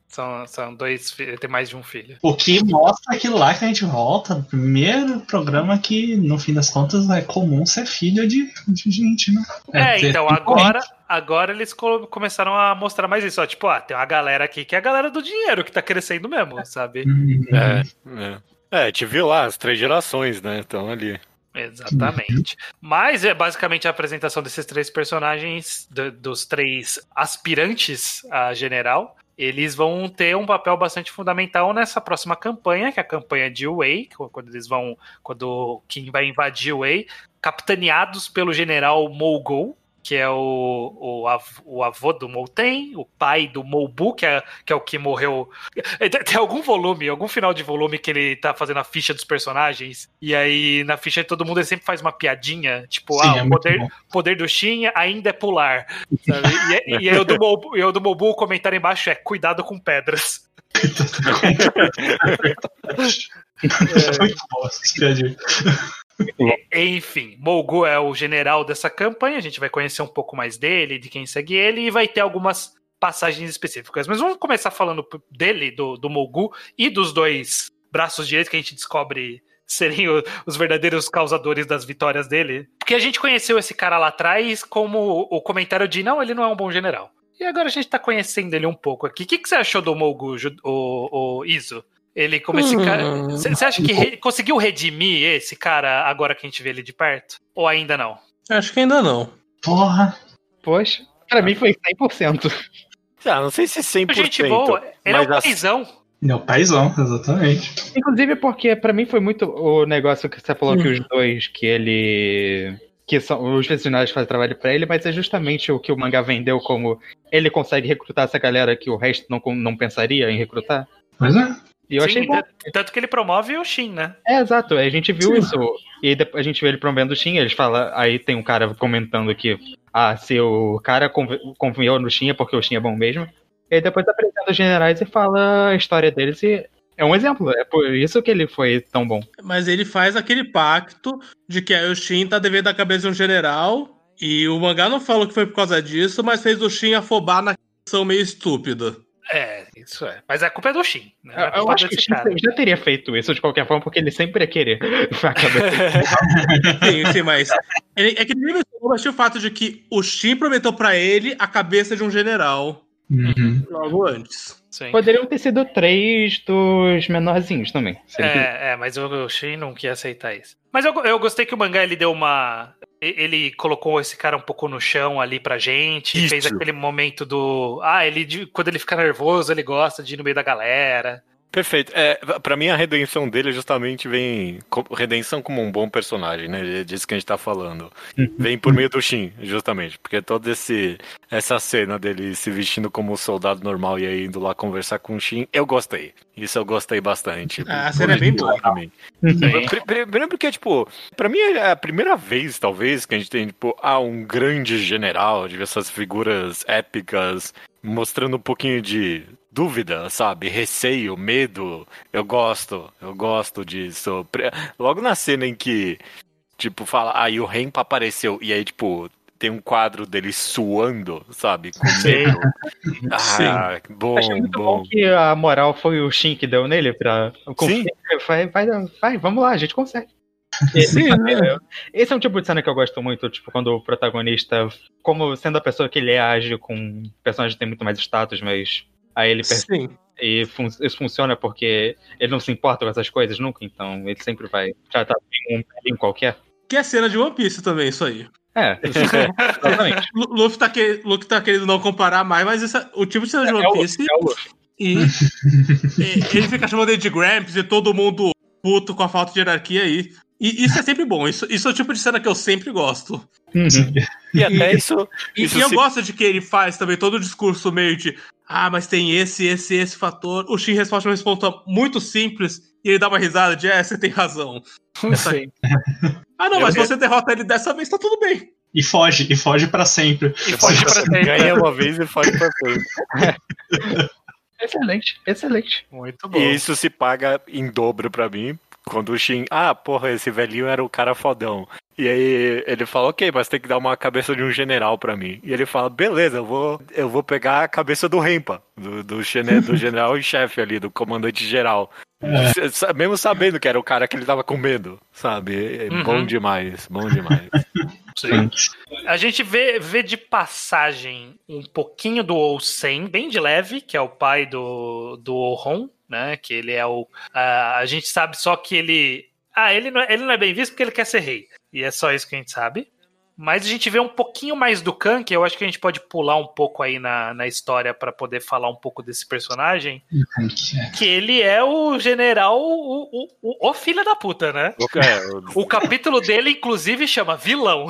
São, são dois tem mais de um filho. O que mostra aquilo lá que a gente volta, primeiro programa que, no fim das contas, é comum ser filho de, de gente, né? É, então agora, agora eles co- começaram a mostrar mais isso. Ó, tipo, ah, tem uma galera aqui que é a galera do dinheiro que tá crescendo mesmo, sabe? Uhum. É, é. É, a gente viu lá as três gerações, né? Estão ali. Exatamente. Mas é basicamente a apresentação desses três personagens, do- dos três aspirantes a general. Eles vão ter um papel bastante fundamental nessa próxima campanha, que é a campanha de Wei, quando eles vão. Quando o King vai invadir Wei, capitaneados pelo general Mogul, que é o, o, av- o avô do Molten, o pai do Mobu, que é, que é o que morreu. É, Tem algum volume, algum final de volume que ele tá fazendo a ficha dos personagens, e aí na ficha de todo mundo ele sempre faz uma piadinha, tipo, Sim, ah, é o muito poder, bom. poder do Shin ainda é pular. sabe? E, e aí o do, Mobu, e o do Mobu, o comentário embaixo é cuidado com pedras. Muito bom essa piadinha. E- Enfim, Mogu é o general dessa campanha, a gente vai conhecer um pouco mais dele, de quem segue ele, e vai ter algumas passagens específicas. Mas vamos começar falando dele, do, do Mogu, e dos dois braços direitos que a gente descobre serem os verdadeiros causadores das vitórias dele. Porque a gente conheceu esse cara lá atrás como o comentário de não, ele não é um bom general. E agora a gente tá conhecendo ele um pouco aqui. O que, que você achou do Mogu, o, o Iso? Ele como esse cara. Você você acha que re- conseguiu redimir esse cara agora que a gente vê ele de perto? Ou ainda não? Acho que ainda não. Porra. Poxa, pra mim foi 100%. Ah, não sei se 100%. Gente boa, ele é mas um as- paizão. É o paizão, exatamente. Inclusive porque pra mim foi muito o negócio que você falou que os dois, que ele... Que são os personagens fazem trabalho pra ele, mas é justamente o que o mangá vendeu como ele consegue recrutar essa galera que o resto não, não pensaria em recrutar. Pois é. E eu Sim, achei bom. Tanto que ele promove o Shin, né? É, exato. A gente viu Sim. isso. E depois a gente vê ele promovendo o Shin. Eles falam. Aí tem um cara comentando que. Ah, se o cara confiou no Shin é porque o Shin é bom mesmo. E aí depois apresenta os generais e fala a história deles. E é um exemplo. É por isso que ele foi tão bom. Mas ele faz aquele pacto de que a Shin tá devendo a cabeça de um general. E o mangá não falou que foi por causa disso, mas fez o Shin afobar na ação meio estúpida. É, isso é. Mas a culpa é do Shin. Né? Eu, é acho que o Shin já teria feito isso de qualquer forma, porque ele sempre ia querer a cabeça. Sim, sim, mas. Ele, é que ele me eu achei o fato de que o Shin prometeu pra ele a cabeça de um general Uhum. logo antes. Sim. Poderiam ter sido três dos menorzinhos também. É, é, mas o Shin não quer aceitar isso. Mas eu, eu gostei que o mangá ele deu uma. Ele colocou esse cara um pouco no chão ali pra gente. Isso. Fez aquele momento do. Ah, ele quando ele fica nervoso, ele gosta de ir no meio da galera. Perfeito. É, pra mim, a redenção dele justamente vem. Redenção como um bom personagem, né? É disso que a gente tá falando. Vem por meio do Shin, justamente. Porque toda esse, essa cena dele se vestindo como um soldado normal e aí indo lá conversar com o Shin, eu gostei. Isso eu gostei bastante. Ah, a cena é bem boa. Pra mim. Pri- Primeiro porque, tipo, pra mim é a primeira vez, talvez, que a gente tem, tipo, ah, um grande general, de ver essas figuras épicas, mostrando um pouquinho de dúvida, sabe? Receio, medo. Eu gosto, eu gosto disso. Logo na cena em que, tipo, fala, ah, e o Renpa apareceu, e aí, tipo, tem um quadro dele suando, sabe? Com medo. Ah, bom, Achei muito bom. bom que a moral foi o Shin que deu nele pra. Sim. Vai, vai, vai, vamos lá, a gente consegue. Sim, né? Esse é um tipo de cena que eu gosto muito, tipo, quando o protagonista, como sendo a pessoa que ele é, age com um personagem que tem muito mais status, mas aí ele percebe Sim. e fun- isso funciona porque ele não se importa com essas coisas nunca, então ele sempre vai tratar bem um pelinho qualquer. Que é cena de One Piece também, isso aí. É, exatamente. Lu- Luffy tá, que... Luffy tá querendo não comparar mais, mas esse é- o tipo de cena de É One o- Piece. é o Luffy. E, e ele fica chamando ele de Gramps e todo mundo puto com a falta de hierarquia aí. E isso é sempre bom. Isso, isso é o tipo de cena que eu sempre gosto. Uhum. E até isso. E, isso e eu se- gosto de que ele faz também todo o discurso meio de ah, mas tem esse, esse, esse fator. O Shin responde uma resposta muito simples e ele dá uma risada de é, você tem razão. Sim. Ah, não, Eu- mas você derrota ele dessa vez, tá tudo bem. E foge, e foge pra sempre. E pode pra sempre. Ganha uma vez e faz pra sempre. Excelente, excelente. Muito bom. E isso se paga em dobro pra mim. Quando o Shin, ah, porra, esse velhinho era o cara fodão. E aí ele fala, ok, mas tem que dar uma cabeça de um general pra mim. E ele fala, beleza, eu vou, eu vou pegar a cabeça do Rempa, do, do, do general em chefe ali, do comandante geral. Sa- Mesmo sabendo que era o cara que ele tava com medo, sabe? É Uhum. Bom demais, bom demais. Sim. A gente vê, vê de passagem um pouquinho do Ousen, bem de leve, que é o pai do, do Ohon, né? Que ele é o. ah, a gente sabe só que ele. Ah, ele não, é, ele não é bem visto porque ele quer ser rei. E é só isso que a gente sabe. Mas a gente vê um pouquinho mais do Khan, que eu acho que a gente pode pular um pouco aí na, na história para poder falar um pouco desse personagem. Que ele é o general, o, o, o, o filho da puta, né? O capítulo dele, inclusive, chama Vilão.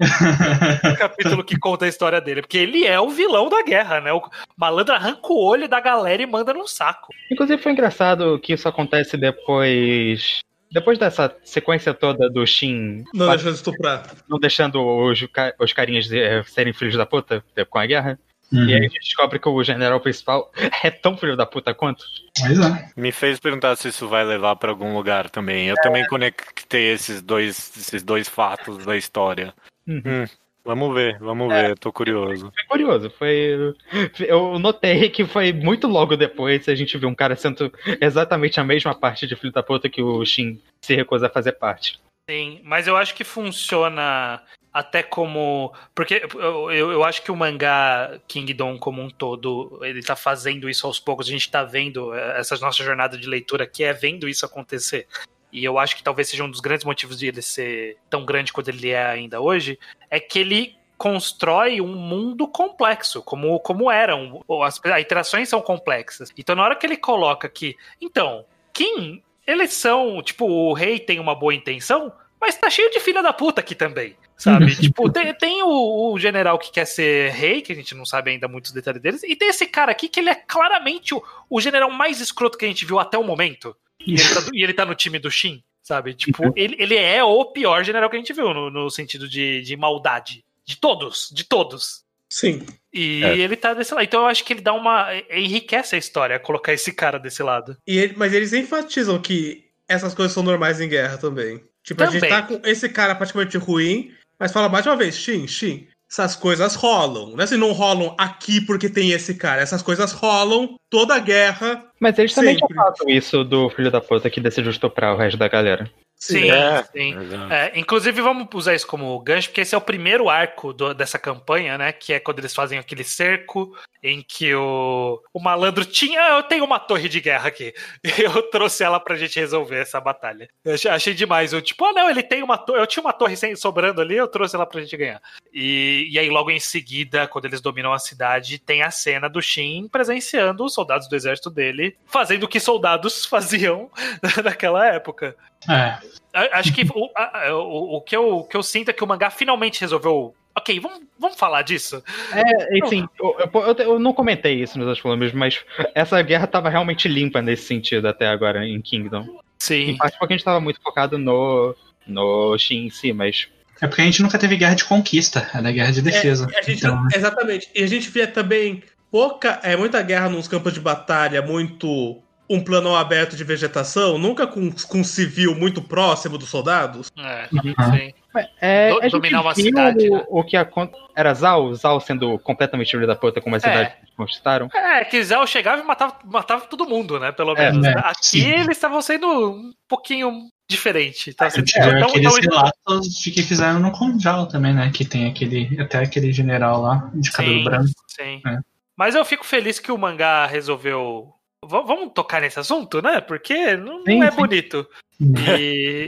O capítulo que conta a história dele. Porque ele é o vilão da guerra, né? O malandro arranca o olho da galera e manda num saco. Inclusive foi engraçado que isso acontece depois. Depois dessa sequência toda do Shin Não deixa de estuprar. não deixando os, os carinhas eh, serem filhos da puta com a guerra. Uhum. E aí a gente descobre que o general principal é tão filho da puta quanto. Pois é. Me fez perguntar se isso vai levar pra algum lugar também. Eu também conectei esses dois, esses dois fatos da história. Uhum. Hum, vamos ver, vamos ver, tô curioso. Foi curioso, foi. Eu notei que foi muito logo depois a gente viu um cara sendo exatamente a mesma parte de filho da puta que o Shin se recusa a fazer parte. Sim, mas eu acho que funciona até como. Porque eu, eu, eu acho que o mangá Kingdom como um todo, ele tá fazendo isso aos poucos. A gente tá vendo eh, essa nossa jornada de leitura que é vendo isso acontecer. E eu acho que talvez seja um dos grandes motivos de ele ser tão grande quanto ele é ainda hoje, é que ele constrói um mundo complexo, como, como eram. As, as interações são complexas. Então, na hora que ele coloca que. Então, Kim, eles são. Tipo, o rei tem uma boa intenção, mas tá cheio de filha da puta aqui também. Sabe? tipo, tem, tem o, o, general que quer ser rei, que a gente não sabe ainda muitos detalhes deles, e tem esse cara aqui que ele é claramente o, o general mais escroto que a gente viu até o momento. E ele, tá, e ele tá no time do Shin, sabe? Tipo, uhum. ele, ele é o pior general que a gente viu, no, no sentido de, de maldade. De todos, de todos. Sim. E é. ele tá desse lado. Então eu acho que ele dá uma. enriquece a história, colocar esse cara desse lado. E ele, mas eles enfatizam que essas coisas são normais em guerra também. Tipo, também. a gente tá com esse cara praticamente ruim, mas fala mais uma vez, Shin, Shin, essas coisas rolam. Não é assim, não rolam aqui porque tem esse cara. Essas coisas rolam toda a guerra. Mas eles também já falam isso do filho da puta que decidiu estuprar o resto da galera. Sim, é, sim. É, inclusive, vamos usar isso como gancho, porque esse é o primeiro arco do, dessa campanha, né? Que é quando eles fazem aquele cerco em que o, o malandro tinha. Eu tenho uma torre de guerra aqui. Eu trouxe ela pra gente resolver essa batalha. Eu achei, achei demais. Eu, tipo, ah, não, ele tem uma torre. Eu tinha uma torre sem, sobrando ali, eu trouxe ela pra gente ganhar. E, e aí, logo em seguida, quando eles dominam a cidade, tem a cena do Shin presenciando os soldados do exército dele fazendo o que soldados faziam naquela época. É. Acho que o, o, o, que eu, o que eu sinto é que o mangá finalmente resolveu. Ok, vamos, vamos falar disso? É, enfim, eu, eu, eu não comentei isso nos outros volumes, mas essa guerra estava realmente limpa nesse sentido até agora em Kingdom. Sim. Em parte porque a gente estava muito focado no, no Shin em si, mas é porque a gente nunca teve guerra de conquista, era guerra de defesa. É, gente, então, né? Exatamente. E a gente via também pouca, é muita guerra nos campos de batalha, muito um plano aberto de vegetação, nunca com, com um civil muito próximo dos soldados. É, uhum. sim. É, Do, dominar uma cidade. O, né? o que a, era Zal, Zal sendo completamente filho da puta como a cidade é. conquistaram? É, que Zal chegava e matava, matava todo mundo, né? Pelo é, menos. É, Aqui sim. eles estavam sendo um pouquinho diferente. Tá sendo, é, tão, aqueles tão... relatos que fizeram no Conjal também, né? Que tem aquele, até aquele general lá de cabelo sim, branco. Sim. É. Mas eu fico feliz que o mangá resolveu vamos tocar nesse assunto, né? Porque não, sim, não é sim. bonito. E,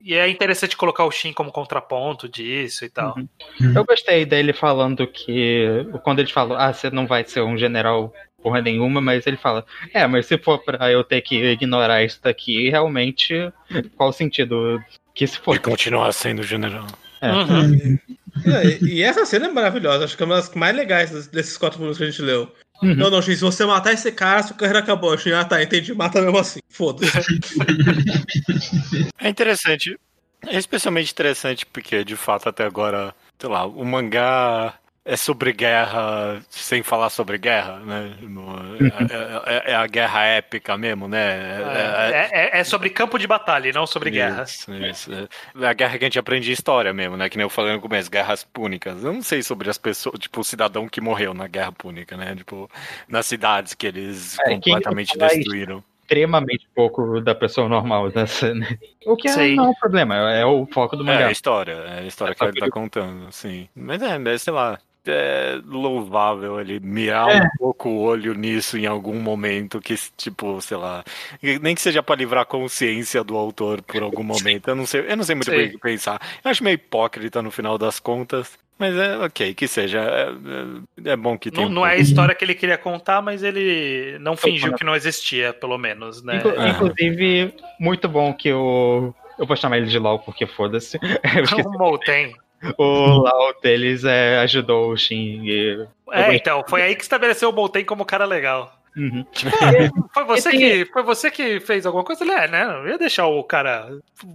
e, é interessante colocar o Shin como contraponto disso e tal. Uhum. Eu gostei dele falando que. Quando ele falou, ah, você não vai ser um general porra nenhuma, mas ele fala, é, mas se for pra eu ter que ignorar isso daqui, realmente, qual o sentido que se for? E continuar sendo general. É. Uhum. e, e, essa cena é maravilhosa, acho que é uma das mais legais desses quatro volumes que a gente leu. Uhum. Não, não, X, se você matar esse cara, sua carreira acabou. X, ah, tá, entendi, mata mesmo assim. Foda-se. é interessante. É especialmente interessante porque, de fato, até agora, sei lá, o mangá é sobre guerra sem falar sobre guerra, né? É, é, é a guerra épica mesmo, né? É, é, é sobre campo de batalha, não sobre isso, guerra. Isso. É a guerra que a gente aprende história mesmo, né? Que nem eu falei no começo, guerras púnicas. Eu não sei sobre as pessoas, tipo, o cidadão que morreu na guerra púnica, né? Tipo, nas cidades que eles completamente destruíram extremamente pouco da pessoa normal nessa, né? O que é, não é um problema, é o foco do mangá. É a história, é a história é que ele tá contando, sim. Mas é, sei lá, é louvável ele mirar é. um pouco o olho nisso em algum momento que, tipo, sei lá, nem que seja para livrar a consciência do autor por algum momento. Eu não sei, eu não sei muito bem o que pensar. Eu acho meio hipócrita no final das contas. Mas é ok, que seja. É, é, é bom que tenha. Não, um não é a história que ele queria contar, mas ele não fingiu que não existia, pelo menos, né? Inclusive, muito bom que o. Eu vou chamar ele de LOL porque foda-se. O Molten o Lau deles é, ajudou o Shin. E... É, então, foi aí que estabeleceu o Bolten como cara legal. Uhum. É, foi, você que, foi você que fez alguma coisa? Ele é, né? Não ia deixar o cara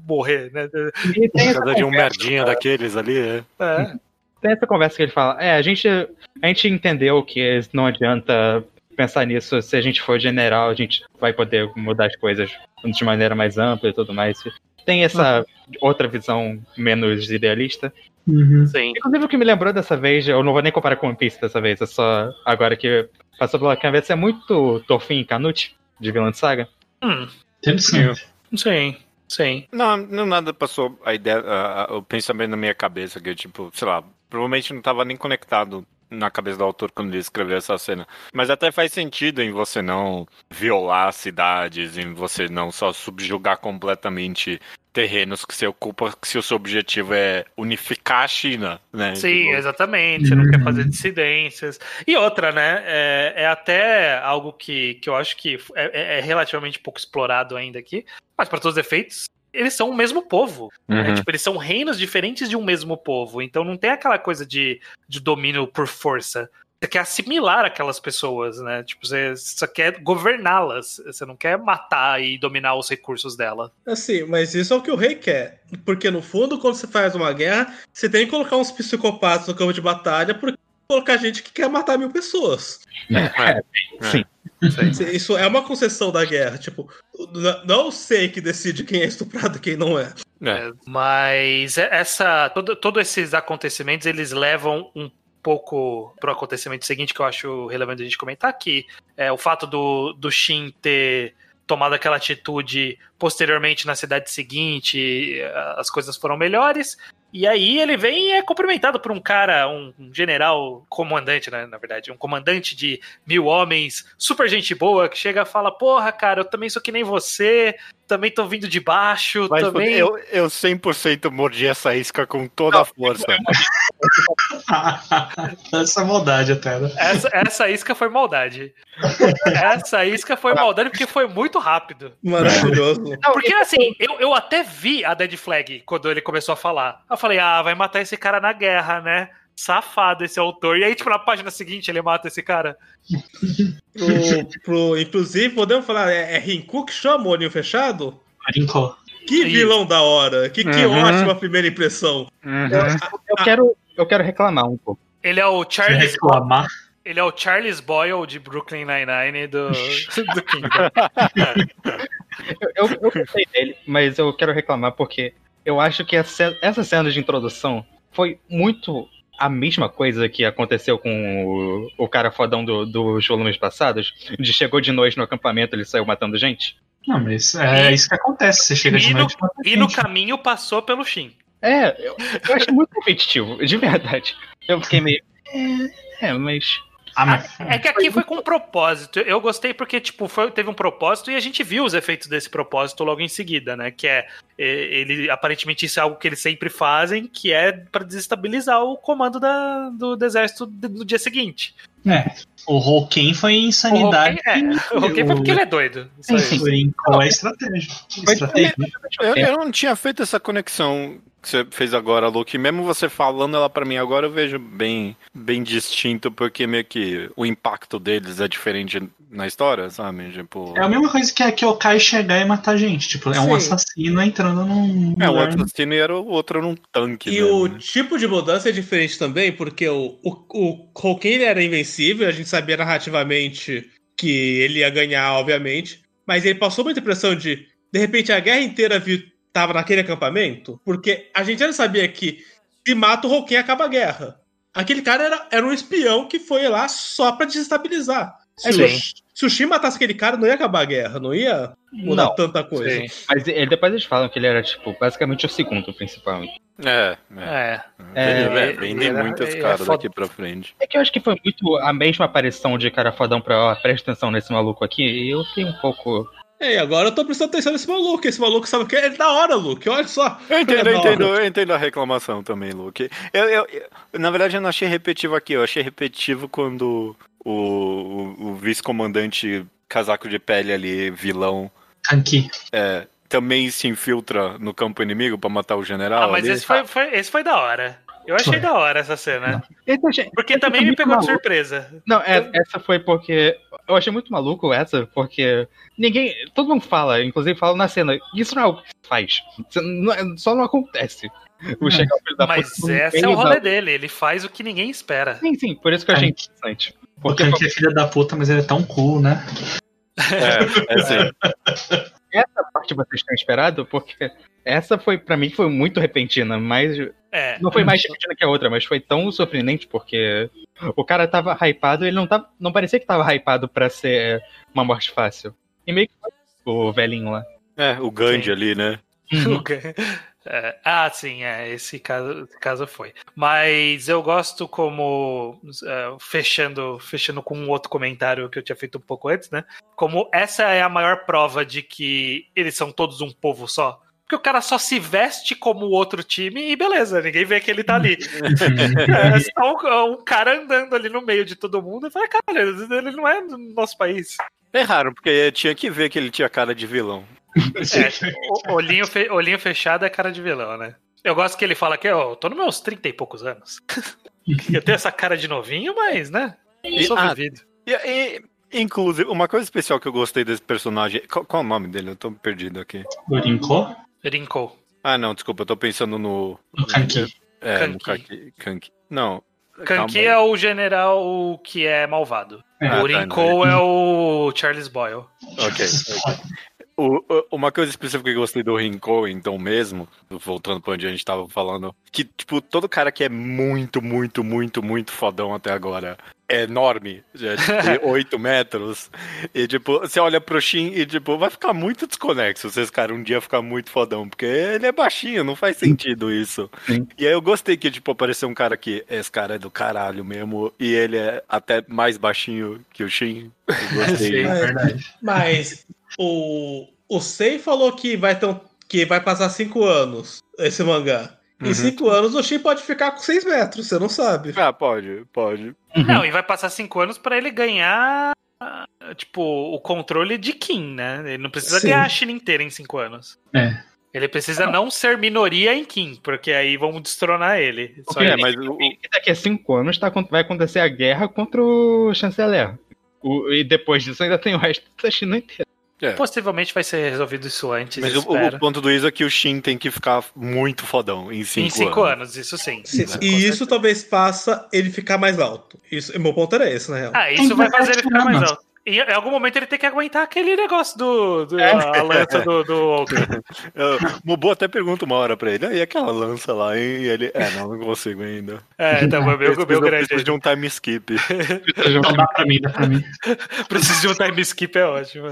morrer, né? Por causa de um merdinha daqueles ali, é. é. Tem essa conversa que ele fala, é, a gente, a gente entendeu que não adianta pensar nisso, se a gente for general, a gente vai poder mudar as coisas de maneira mais ampla e tudo mais. Tem essa uhum. outra visão menos idealista. Uhum. Sim. Inclusive, o que me lembrou dessa vez, eu não vou nem comparar com One Piece dessa vez, é só agora que passou pela cabeça, é muito Torfin e Canute, de vilã de saga. Hum. Interessante. Sim. Sim. Não, não nada passou a ideia, a, a, o pensamento na minha cabeça, que tipo, sei lá, provavelmente não estava nem conectado na cabeça do autor quando ele escreveu essa cena. Mas até faz sentido em você não violar cidades, em você não só subjugar completamente terrenos que você ocupa se o seu objetivo é unificar a China, né? Sim, Tipo, exatamente. Você não quer fazer Uhum. dissidências. E outra, né? É, é até algo que, que eu acho que é, é- é relativamente pouco explorado ainda aqui, mas para todos os efeitos, eles são o mesmo povo. né? Uhum. Tipo, eles são reinos diferentes de um mesmo povo. Então não tem aquela coisa de, de domínio por força. Você quer assimilar aquelas pessoas, né? Tipo, você só quer governá-las. Você não quer matar e dominar os recursos dela. Assim, mas isso é o que o rei quer. Porque no fundo, quando você faz uma guerra, você tem que colocar uns psicopatas no campo de batalha porque colocar gente que quer matar mil pessoas. É, Sim. Isso é uma concessão da guerra. Tipo, não sei que decide quem é estuprado e quem não é. é. É, Mas essa, todo, todos esses acontecimentos eles levam um pouco pro acontecimento seguinte que eu acho relevante a gente comentar que é o fato do, do Shin ter tomado aquela atitude posteriormente na cidade seguinte, as coisas foram melhores. E aí ele vem e é cumprimentado por um cara, um, um general comandante, né, na verdade, um comandante de mil homens, super gente boa, que chega e fala: Porra, cara, eu também sou que nem você, também tô vindo de baixo, Mas também. eu, eu 100% mordi essa isca com toda a força. Essa maldade até, né? Essa, essa isca foi maldade. Essa isca foi maldade porque foi muito rápido. Maravilhoso. Porque assim, eu, eu até vi a Dead Flag quando ele começou a falar. Eu falei, ah, vai matar esse cara na guerra, né? Safado esse autor. E aí, tipo, na página seguinte ele mata esse cara. Pro, pro- inclusive, podemos falar, é, é Rinku que chama o olhinho fechado? Brincou. Que Isso. vilão da hora. Que, que Uhum. ótima primeira impressão. Eu quero, eu quero reclamar um pouco. Ele é o Charles reclamar. Ele é o Charles Boyle de Brooklyn Nine-Nine do, do. Eu, eu, eu gostei dele, mas eu quero reclamar porque eu acho que essa, essa cena de introdução foi muito a mesma coisa que aconteceu com o, o cara fodão do- dos volumes passados, de chegou de noite no acampamento ele saiu matando gente. Não, mas é isso que acontece. Você chega de e no- noite e mata E no gente. caminho passou pelo Shin. É, eu, eu acho muito competitivo, de verdade. Eu fiquei meio. É, é mas. Ah, mas É que aqui foi com propósito. Eu gostei porque, tipo, foi- teve um propósito e a gente viu os efeitos desse propósito logo em seguida, né? Que é, é, ele aparentemente isso é algo que eles sempre fazem, que é pra desestabilizar o comando da, do, do exército no dia seguinte. é. O Hulken foi insanidade. O Hulken, é, o Hulken foi porque ele é doido. Isso aí. O Brincou é estratégia. Estratégia. Eu, eu não tinha feito essa conexão que você fez agora, Luke. Mesmo você falando ela pra mim agora, eu vejo bem, bem distinto, porque meio que o impacto deles é diferente na história, sabe? Tipo. É a mesma coisa que a Kyokai chegar e matar gente. Tipo, é um Sim. assassino entrando num. É, o outro assassino e era o outro num tanque. E né? o tipo de mudança é diferente também, porque o, o, o ele era invencível, a gente sabia narrativamente que ele ia ganhar, obviamente, mas ele passou muita impressão de, de repente, a guerra inteira vi, tava naquele acampamento, porque a gente já sabia que se mata o Hulken acaba a guerra. Aquele cara era, era um espião que foi lá só pra desestabilizar. Aí, se, o, se o Shin matasse aquele cara, não ia acabar a guerra, não ia mudar Não. tanta coisa. Sim. Mas ele, depois eles falam que ele era, tipo, basicamente o segundo principal. É, é. É. É, é, vendem é caras foda. daqui pra frente. É que eu acho que foi muito a mesma aparição de cara fodão pra, ó, presta atenção nesse maluco aqui, e eu fiquei um pouco. É, e agora eu tô prestando atenção nesse maluco. Esse maluco sabe o que? Ele é da hora, Luke. Olha só. Eu entendo, Olha eu entendo, eu entendo a reclamação também, Luke. Eu, eu- eu- na verdade, eu não achei repetitivo aqui, eu achei repetitivo quando o, o- o vice-comandante casaco de pele ali, vilão, Anki. é, também se infiltra no campo inimigo pra matar o general. Ah, mas ali. esse foi, foi- esse foi da hora. Eu achei Foi. da hora essa cena. Achei- Porque esse também me pegou de maluco. surpresa. Não, é- essa foi porque. Eu achei muito maluco essa, porque ninguém. Todo mundo fala, inclusive fala na cena. Isso não é o que faz. Não é- só não acontece. O chegar filho da Mas puta no esse é o rolê da- dele. Ele faz o que ninguém espera. Sim, sim, por isso que eu achei Ai. interessante. O Porque Kanki é filho da puta, mas ele é tão cool, né? É, é assim. essa parte vocês tinham esperado, porque essa foi, pra mim, foi muito repentina, mas. É. Não foi mais repentina que a outra, mas foi tão surpreendente porque o cara tava hypado ele não tava. Não parecia que tava hypado pra ser uma morte fácil. E meio que foi o velhinho lá. É, o Gandhi Sim. ali, né? O quê? É, ah, sim, é, esse caso, caso foi. Mas eu gosto como, é, fechando, fechando com um outro comentário que eu tinha feito um pouco antes, né? Como essa é a maior prova de que eles são todos um povo só. Porque o cara só se veste como o outro time e beleza, ninguém vê que ele tá ali. é só um, um cara andando ali no meio de todo mundo e fala, cara, ele não é do nosso país. É raro, porque tinha que ver que ele tinha cara de vilão. É, olhinho, fe- olhinho fechado é cara de vilão, né? Eu gosto que ele fala que eu tô nos meus 30 e poucos anos. Eu tenho essa cara de novinho, mas, né? Eu sou Ah, vivido. E, e, inclusive, uma coisa especial que eu gostei desse personagem. Qual, qual é o nome dele? Eu tô perdido aqui. Brincou? Rinkou. Ah, não, desculpa, eu tô pensando no. O Kanki. É, no Kanki. Kanki. Kanki. Não. Kanki calma. é o general que é malvado. É, Ah, o tá, Rinkou é o Charles Boyle. Ok. O- o- uma coisa específica que eu gostei do Rinko, então mesmo, voltando pra onde a gente tava falando, que, tipo, todo cara que é muito, muito, muito, muito fodão até agora é enorme, já, tem 8 metros, e, tipo, você olha pro Shin e, tipo, vai ficar muito desconexo se esse cara um dia ficar muito fodão, porque ele é baixinho, não faz sentido isso. Sim. E aí eu gostei que, tipo, apareceu um cara que, esse cara é do caralho mesmo, e ele é até mais baixinho que o Shin. Eu gostei. Sim. É verdade. Mas o, o Sei falou que vai, ter um- que vai passar cinco anos esse mangá. Uhum. Em cinco anos o Shin pode ficar com 6 metros, você não sabe. Ah, pode, pode. Uhum. Não, e vai passar cinco anos pra ele ganhar, tipo, o controle de Kim, né? Ele não precisa Sim. ganhar a China inteira em cinco anos. É. Ele precisa não ser minoria em Kim, porque aí vão destronar ele. Só É, ele. mas o, daqui a cinco anos tá, vai acontecer a guerra contra o chanceler. O- e depois disso ainda tem o resto da China inteira. Possivelmente vai ser resolvido isso antes, mas o, o ponto do Isa é que o Shin tem que ficar muito fodão em cinco, em cinco anos. anos. isso sim. Sim, Com e isso talvez faça ele ficar mais alto. Isso, meu ponto era esse, na real. Ah, isso vai fazer ele ficar mais alto. E em algum momento ele tem que aguentar aquele negócio do. do É. a lança do. do... Mobo até pergunta uma hora pra ele, "Ah, e aquela lança lá, hein? E ele, é, não, não consigo ainda. É, então, meu, Eu meu, preciso- meu eu grande. preciso de um time skip. Dá pra mim, dá pra mim. Preciso de um time skip, é ótimo.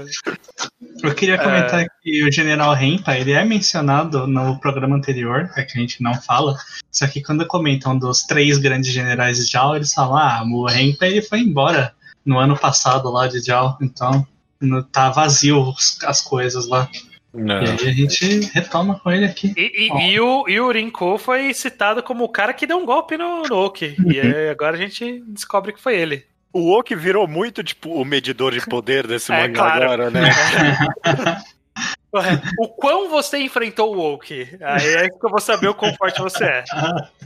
Eu queria comentar que o General Rempa, ele é mencionado no programa anterior, é que a gente não fala, só que quando comentam dos três grandes generais de Jao, eles falam, ah, o Rempa ele foi embora no ano passado lá de Jao, então no- tá vazio os- as coisas lá. Não. E aí a gente retoma com ele aqui. E, e, e o, e o Rinko foi citado como o cara que deu um golpe no, no Oki. E aí agora a gente descobre que foi ele. O Oki virou muito, tipo, o medidor de poder desse É, mangá claro. agora, né? O quão você enfrentou o Oki? Aí é que eu vou saber o quão forte você é.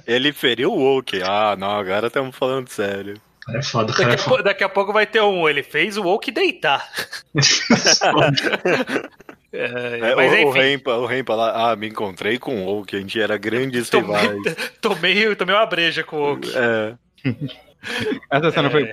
Ele feriu o Oki. Ah, não, agora estamos falando sério. É foda, o cara Daqui é a, pou- daqui a pouco vai ter um. Ele fez o Oki deitar. foda. É, É, mas o, o, enfim, Rempa, o Rempa lá, ah, me encontrei com o Oki, a gente era grandes tomei, rivais. tomei, tomei uma breja com o Oki. É, Essa cena foi.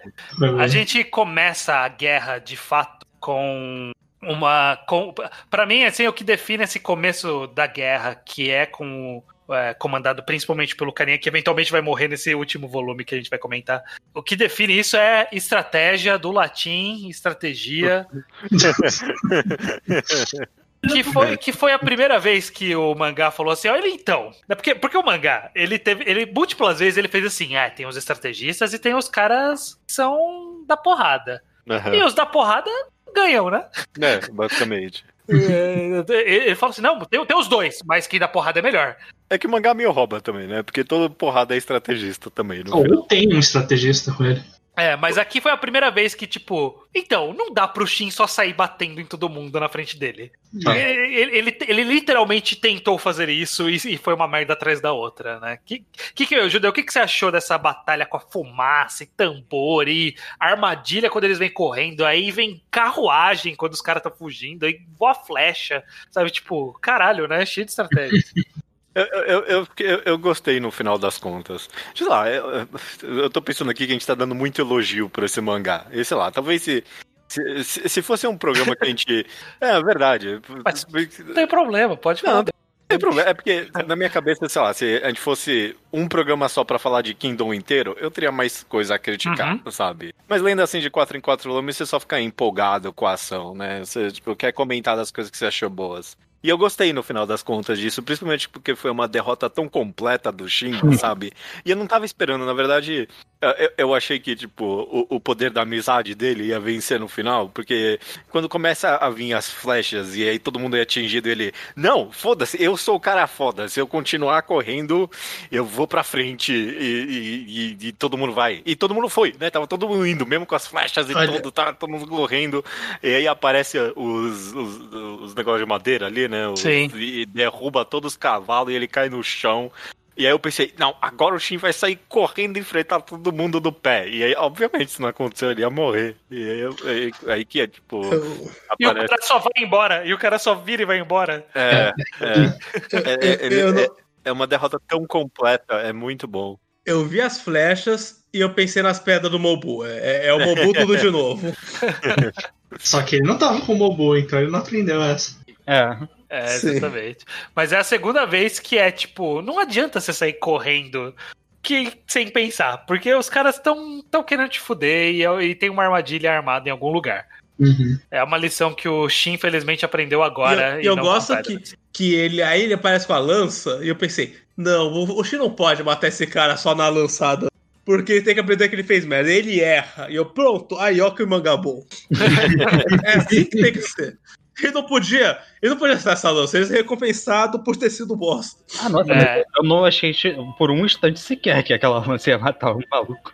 A gente começa a guerra de fato com uma. Com, para mim, assim, o que define esse começo da guerra, que é com. É, comandado principalmente pelo carinha que eventualmente vai morrer nesse último volume que a gente vai comentar. O que define isso é estratégia do latim, estratégia. Que foi, que foi a primeira vez que o mangá falou assim, olha então. Né, Porque, porque o mangá, ele teve. Ele múltiplas vezes ele fez assim: ah, tem os estrategistas e tem os caras que são da porrada. aham. E os da porrada ganham, né? É, basicamente. É, ele fala assim: não, tem, tem os dois, mas quem da porrada é melhor. É que o mangá meio rouba também, né? Porque todo porrada é estrategista também. Ou tem um estrategista com ele. É, mas aqui foi a primeira vez que, tipo, então, não dá pro Shin só sair batendo em todo mundo na frente dele. Ah. Ele, ele, ele- literalmente tentou fazer isso e, e foi uma merda atrás da outra, né? Que que, que Judeu, o que, que você achou dessa batalha com a fumaça e tambor e armadilha quando eles vêm correndo? Aí vem carruagem quando os caras estão fugindo, aí voa flecha, sabe? Tipo, caralho, né? Cheio de estratégia. Eu, eu, eu, eu, gostei no final das contas. Sei lá, eu, eu tô pensando aqui que a gente tá dando muito elogio pra esse mangá. E sei lá, talvez se. Se, se- se fosse um programa que a gente. É, verdade. Mas- Não tem problema, pode falar. Não, não tem problema. É porque, na minha cabeça, sei lá, se a gente fosse um programa só pra falar de Kingdom inteiro, eu teria mais coisa a criticar, sabe? Mas lendo assim de 4 em 4 volumes, você só fica empolgado com a ação, né? Você tipo, quer comentar das coisas que você achou boas. E eu gostei no final das contas disso, principalmente porque foi uma derrota tão completa do Shin, sabe? E eu não tava esperando, na verdade, Eu, eu achei que, tipo, o, o poder da amizade dele ia vencer no final, porque quando começa a vir as flechas e aí todo mundo é atingido, ele. Não, foda-se, eu sou o cara foda. Se eu continuar correndo, eu vou pra frente e, e, e- e todo mundo vai. E todo mundo foi, né? Tava todo mundo indo, mesmo com as flechas e Olha- tudo, tava todo mundo correndo. E aí aparece os, os, os negócios de madeira ali, né? Os- Sim. E derruba todos os cavalos e ele cai no chão. E aí eu pensei, não, agora o Shin vai sair correndo e enfrentar todo mundo do pé. E aí, obviamente, isso não aconteceu, ele ia morrer. E aí, eu- aí, aí que é, tipo, E o cara só vai embora. E o cara só vira e vai embora. É, é, é, é, ele- não- é- é uma derrota tão completa, é muito bom. eu vi as flechas e eu pensei nas pedras do Mobu. É, é o Mobu tudo de novo. Só que ele não tava com o Mobu, então ele não aprendeu essa. É. É, Sim. exatamente. Mas é a segunda vez que é tipo, não adianta você sair correndo que sem pensar, porque os caras estão tão querendo te fuder e, e tem uma armadilha armada em algum lugar. Uhum. É uma lição que o Shin, infelizmente, aprendeu agora. E eu- e eu gosto que- Que ele aí ele aparece com a lança e eu pensei, não, o, Shin não pode matar esse cara só na lançada. Porque ele tem que aprender que ele fez merda. Ele erra. E eu, pronto, aí ó que o mangá bom. é assim que tem que ser. Ele não podia. Ele não podia ser essa lança, ele ia ser recompensado por ter sido bosta. Ah, nossa, É. eu não achei por um instante sequer que aquela lance ia matar o maluco.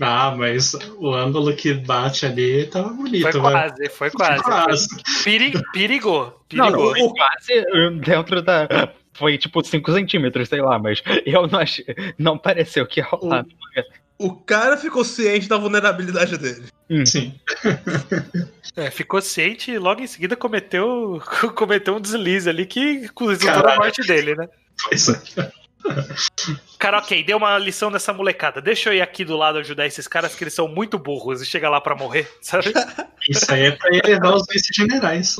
Ah, mas o ângulo que bate ali tava bonito, Foi vai. quase, foi quase. Quase. Peri, perigou. Não, Perigou. não, quase dentro da. Foi tipo 5 centímetros, sei lá, mas eu não achei. Não pareceu que ia rolar. O cara ficou ciente da vulnerabilidade dele. Sim. É, ficou ciente e logo em seguida cometeu, cometeu um deslize ali que resultou na morte dele, né? Pois é. Cara, ok, deu uma lição dessa molecada. Deixa eu ir aqui do lado ajudar esses caras que eles são muito burros e chega lá pra morrer, sabe? Isso aí é pra elevar os vice-generais.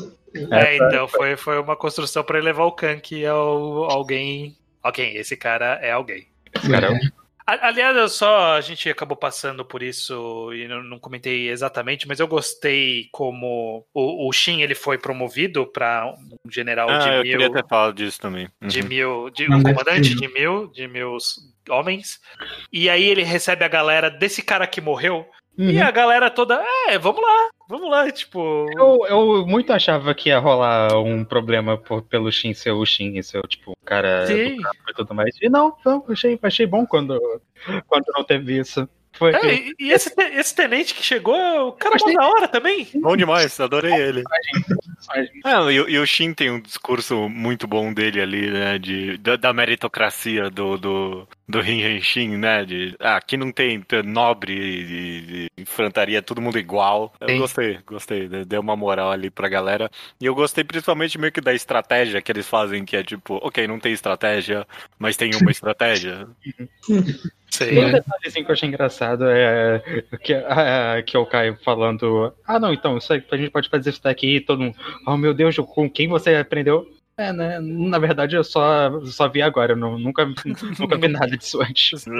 É, então, foi, foi uma construção pra elevar o Khan, que é o, alguém. Alguém, esse cara é alguém. Cara, A- Aliás, eu só. A gente acabou passando por isso e não, não comentei exatamente, mas eu gostei como o, o Shin ele foi promovido pra um general Ah, eu de queria mil. ter falado disso também. De Uhum. mil. De, um comandante de mil, de mil homens. E aí ele recebe a galera desse cara que morreu. E Uhum. a galera toda, é, vamos lá, vamos lá, tipo. Eu, eu muito achava que ia rolar um problema por- pelo Shin ser o Shin e ser o tipo, cara Sim. educado e tudo mais. E não, não achei, achei bom quando, quando não teve isso. Foi. É, e e esse, esse tenente que chegou, o cara mó da hora também. Bom demais, adorei ele. Ah, e, o- e o Shin tem um discurso muito bom dele ali, né? De, da, da meritocracia do, do, do Henshin, né? De, ah, aqui não tem t- nobre e, e infantaria, é todo mundo igual. Eu Sim. gostei, gostei. de- Deu uma moral ali pra galera. E eu gostei principalmente meio que da estratégia que eles fazem, que é tipo, ok, não tem estratégia, mas tem uma estratégia. Sei. Um detalhezinho que eu achei engraçado é que, ah, que é o Caio falando: Ah, não, então, isso aí, a gente pode fazer isso daqui e todo mundo. Oh, meu Deus, com quem você aprendeu? É, né? Na verdade, eu só, só vi agora, eu não, nunca, nunca vi nada disso antes.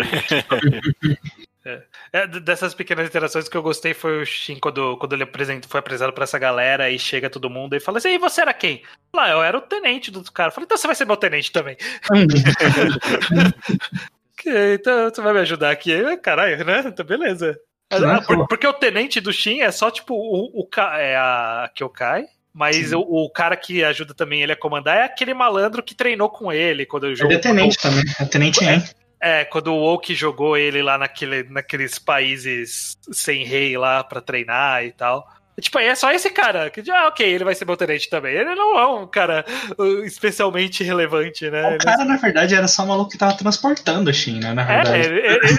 É, d- dessas pequenas interações que eu gostei foi o Shin quando, quando ele apresenta, foi apresentado pra essa galera e chega todo mundo e fala assim: e você era quem? Lá, eu era o tenente do cara. Eu falei, então você vai ser meu tenente também. Então você vai me ajudar aqui. Caralho, né? Então, beleza. Ah, por- porque o tenente do Shin é só tipo o, o é a Kyokai. Mas o, o cara que ajuda também ele a comandar é aquele malandro que treinou com ele quando o Ele jogo. é tenente também. É tenente em. É, quando o Oak jogou ele lá naquele, naqueles países sem rei lá pra treinar e tal. Tipo, aí é só esse cara. Que, ah, ok, ele vai ser meu tenente também. Ele não é um cara uh, especialmente relevante, né? O cara, na verdade, era só o maluco que tava transportando a China, na É, verdade. ele- ele-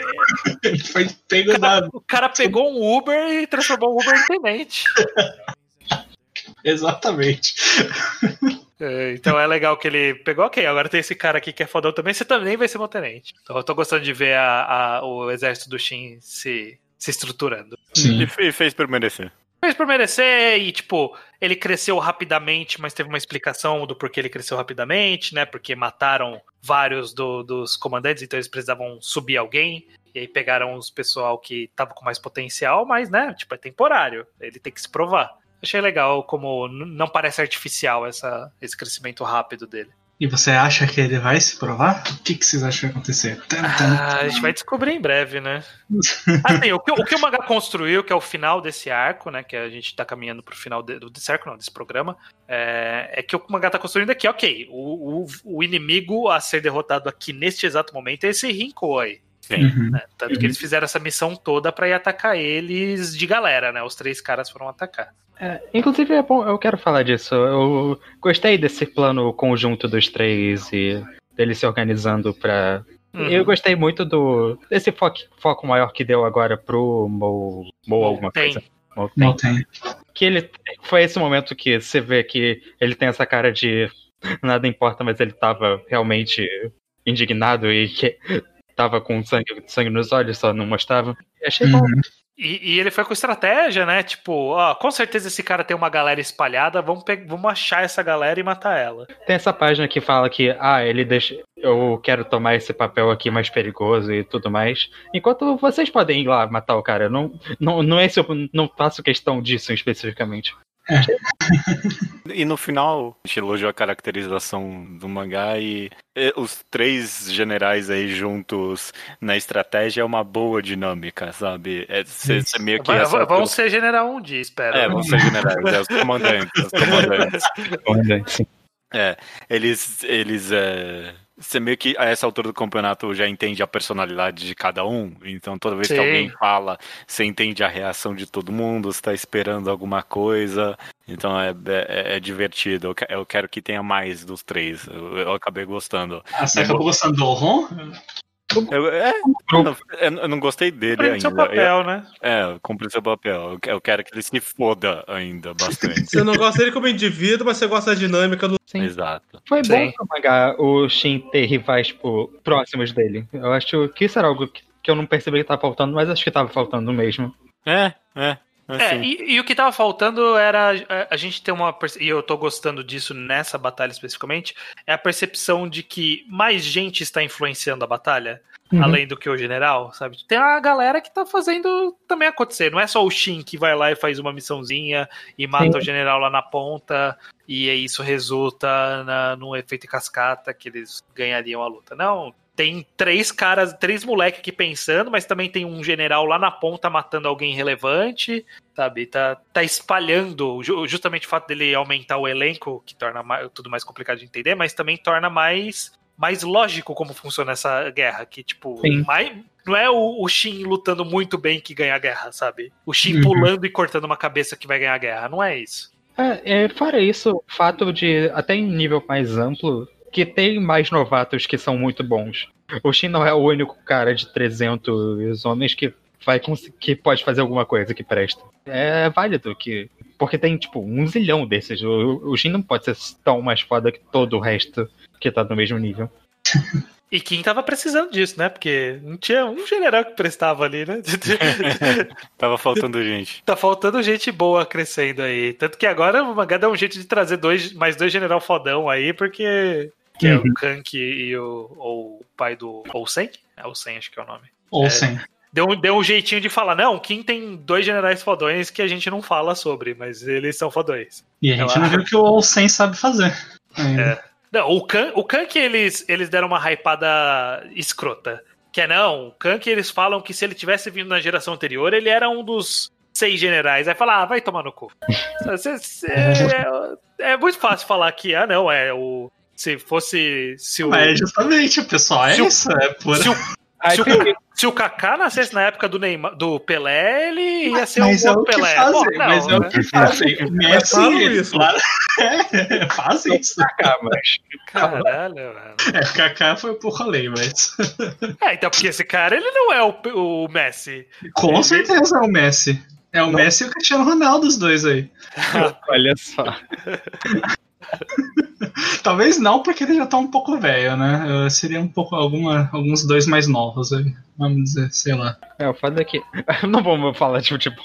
Ele foi pego da. o cara pegou um Uber e transformou o Uber em tenente. Exatamente. É, Então é legal que ele pegou, ok, agora tem esse cara aqui que é fodão também, você também vai ser meu tenente. Então eu tô gostando de ver a- a- o exército do Shin se, se estruturando. Sim. E fe- fez por merecer. Fez por merecer e, tipo, ele cresceu rapidamente, mas teve uma explicação do porquê ele cresceu rapidamente, né? Porque mataram vários do- dos comandantes, então eles precisavam subir alguém. E aí pegaram os pessoal que tava com mais potencial, mas, né, tipo, é temporário. Ele tem que se provar. Achei legal como não parece artificial essa, esse crescimento rápido dele. E você acha que ele vai se provar? O que, que vocês acham que vai acontecer? Ah, a gente vai descobrir em breve, né? Assim, o que, o que o mangá construiu, que é o final desse arco, né? Que a gente tá caminhando pro final de- do desse arco, não, desse programa, é, é que o mangá tá construindo aqui, ok, o, o, o inimigo a ser derrotado aqui neste exato momento é esse Rinko aí. Uhum. né? Tanto que eles fizeram essa missão toda pra ir atacar eles de galera, né? Os três caras foram atacar. É, inclusive, é bom, eu quero falar disso. Eu gostei desse plano conjunto dos três e deles se organizando pra. Uhum. Eu gostei muito do desse foco, foco maior que deu agora pro Mo, Mo alguma Tem. coisa. Mo tem. Não tem. Que ele foi esse momento que você vê que ele tem essa cara de nada importa, mas ele tava realmente indignado e que tava com sangue, sangue nos olhos, só não mostrava. E achei bom. Uhum. E, e ele foi com estratégia, né? Tipo, ó, com certeza esse cara tem uma galera espalhada, vamos, vamos achar essa galera e matar ela. Tem essa página que fala que, ah, ele deixa. Eu quero tomar esse papel aqui mais perigoso e tudo mais. Enquanto vocês podem ir lá matar o cara. Não, não, não é esse, eu não faço questão disso especificamente. E no final, a gente elogiou a caracterização do mangá e, e os três generais aí juntos na estratégia é uma boa dinâmica, sabe? É, cê, cê meio que Vai- ressaltou- vão ser general um dia, espero. É, vão ser generais, é, os comandantes, os comandantes. Sim. É, eles, eles, é, você meio que a essa altura do campeonato já entende a personalidade de cada um, então toda vez Sim. que alguém fala, você entende a reação de todo mundo, você tá esperando alguma coisa, então é, é, é divertido, eu, eu quero que tenha mais dos três, eu, eu acabei gostando. Ah, você acabou gostando do Ron? Eu, é, eu, não- eu não gostei dele Cumprir ainda. seu papel, né? Eu- é, cumprir seu papel, eu, que- quero que ele se foda ainda bastante. Você não gosta dele como indivíduo, mas você gosta da dinâmica do. Sim. Exato. Foi Sim. bom pro mangá o Shin ter rivais tipo, próximos dele. Eu acho que isso era algo que, que eu não percebi que tava faltando, mas acho que tava faltando mesmo. É, é. É, assim. e, e o que tava faltando era a, a gente ter uma. E eu tô gostando disso nessa batalha especificamente. É a percepção de que mais gente está influenciando a batalha, Uhum. além do que o general, sabe? Tem a galera que tá fazendo também acontecer. Não é só o Shin que vai lá e faz uma missãozinha e mata Sim. o general lá na ponta, e isso resulta na, num efeito cascata que eles ganhariam a luta. Não. Tem três caras, três moleques aqui pensando, mas também tem um general lá na ponta matando alguém relevante sabe? Tá, tá espalhando, ju- justamente o fato dele aumentar o elenco, que torna mais- tudo mais complicado de entender, mas também torna mais, mais lógico como funciona essa guerra, que, tipo, Sim. mais, não é o, o Shin lutando muito bem que ganha a guerra, sabe? O Shin Uhum. pulando e cortando uma cabeça que vai ganhar a guerra, não é isso. É, é, fora isso, o fato de, até em nível mais amplo, que tem mais novatos que são muito bons. O Shin não é o único cara de 300 homens que vai que pode fazer alguma coisa que presta. É válido que. Porque tem, tipo, um zilhão desses. O, o Shin não pode ser tão mais foda que todo o resto que tá no mesmo nível. E Kim tava precisando disso, né? Porque não tinha um general que prestava ali, né? Tava faltando gente. tá faltando gente boa crescendo aí. Tanto que agora o mangá dá um jeito de trazer dois, mais dois general fodão aí, porque. Que é o Kank e o, o pai do Olsen. É Olsen, acho que é o nome. É. sem. Deu, um- deu um jeitinho de falar, não, Kim tem dois generais fodões que a gente não fala sobre, mas eles são fodões. E a gente Ela- não viu o que o Olsen sabe fazer. É. Não, o Kan, o Kank eles, eles deram uma hypada escrota. Que é não, o Kank eles falam que se ele tivesse vindo na geração anterior, ele era um dos seis generais. Aí fala, ah, vai tomar no cu. Cê- é, é muito fácil falar que, ah, não, é o. Se fosse. Se o, Mas justamente, o pessoal é Se o- isso. É pura... se o, Aí se o, se o Kaká nascesse na época do, Neymar, do Pelé, ele ia ser Mas um é o que Pelé. fazem, Pô, não, mas é o né? que fazem. O Messi, falam ele- isso. claro, é, fazem isso. Kaká, mas. Caralho, mano. É, o Kaká foi por rolê, mas. É, então, porque esse cara, ele não é o, o Messi. Com Ele- certeza é o Messi. É o Messi e o Cristiano Ronaldo, os dois aí. Olha só. Talvez não, porque ele já tá um pouco velho, né? Seria um pouco alguma, alguns dois mais novos. Vamos dizer, sei lá. É, o fato é que. Não vamos falar de futebol.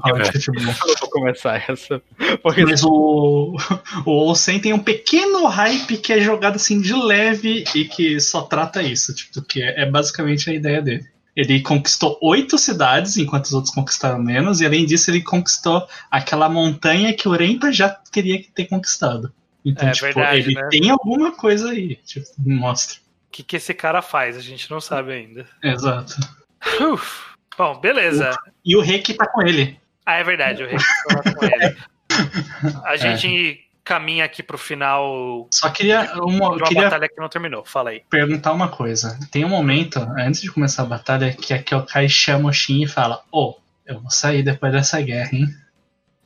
Fala de futebol. Eu vou começar essa. Porque Mas o, o Olsen tem um pequeno hype que é jogado assim de leve e que só trata isso, tipo, que é, é basicamente a ideia dele. Ele conquistou oito cidades, enquanto os outros conquistaram menos, e além disso ele conquistou aquela montanha que o Rempa já queria ter conquistado. Então, É tipo, verdade, ele né? tem alguma coisa aí. Tipo, mostra. O que, que esse cara faz? A gente não sabe ainda. Exato. Uf. Bom, beleza. E o rei que tá com ele. Ah, é verdade, o rei tá com ele. A gente caminha aqui pro final Só queria, de uma, queria batalha que não terminou. Fala aí. perguntar uma coisa. Tem um momento, antes de começar a batalha, que a Kyokai chama o Shin e fala: Ô, eu vou sair depois dessa guerra, hein?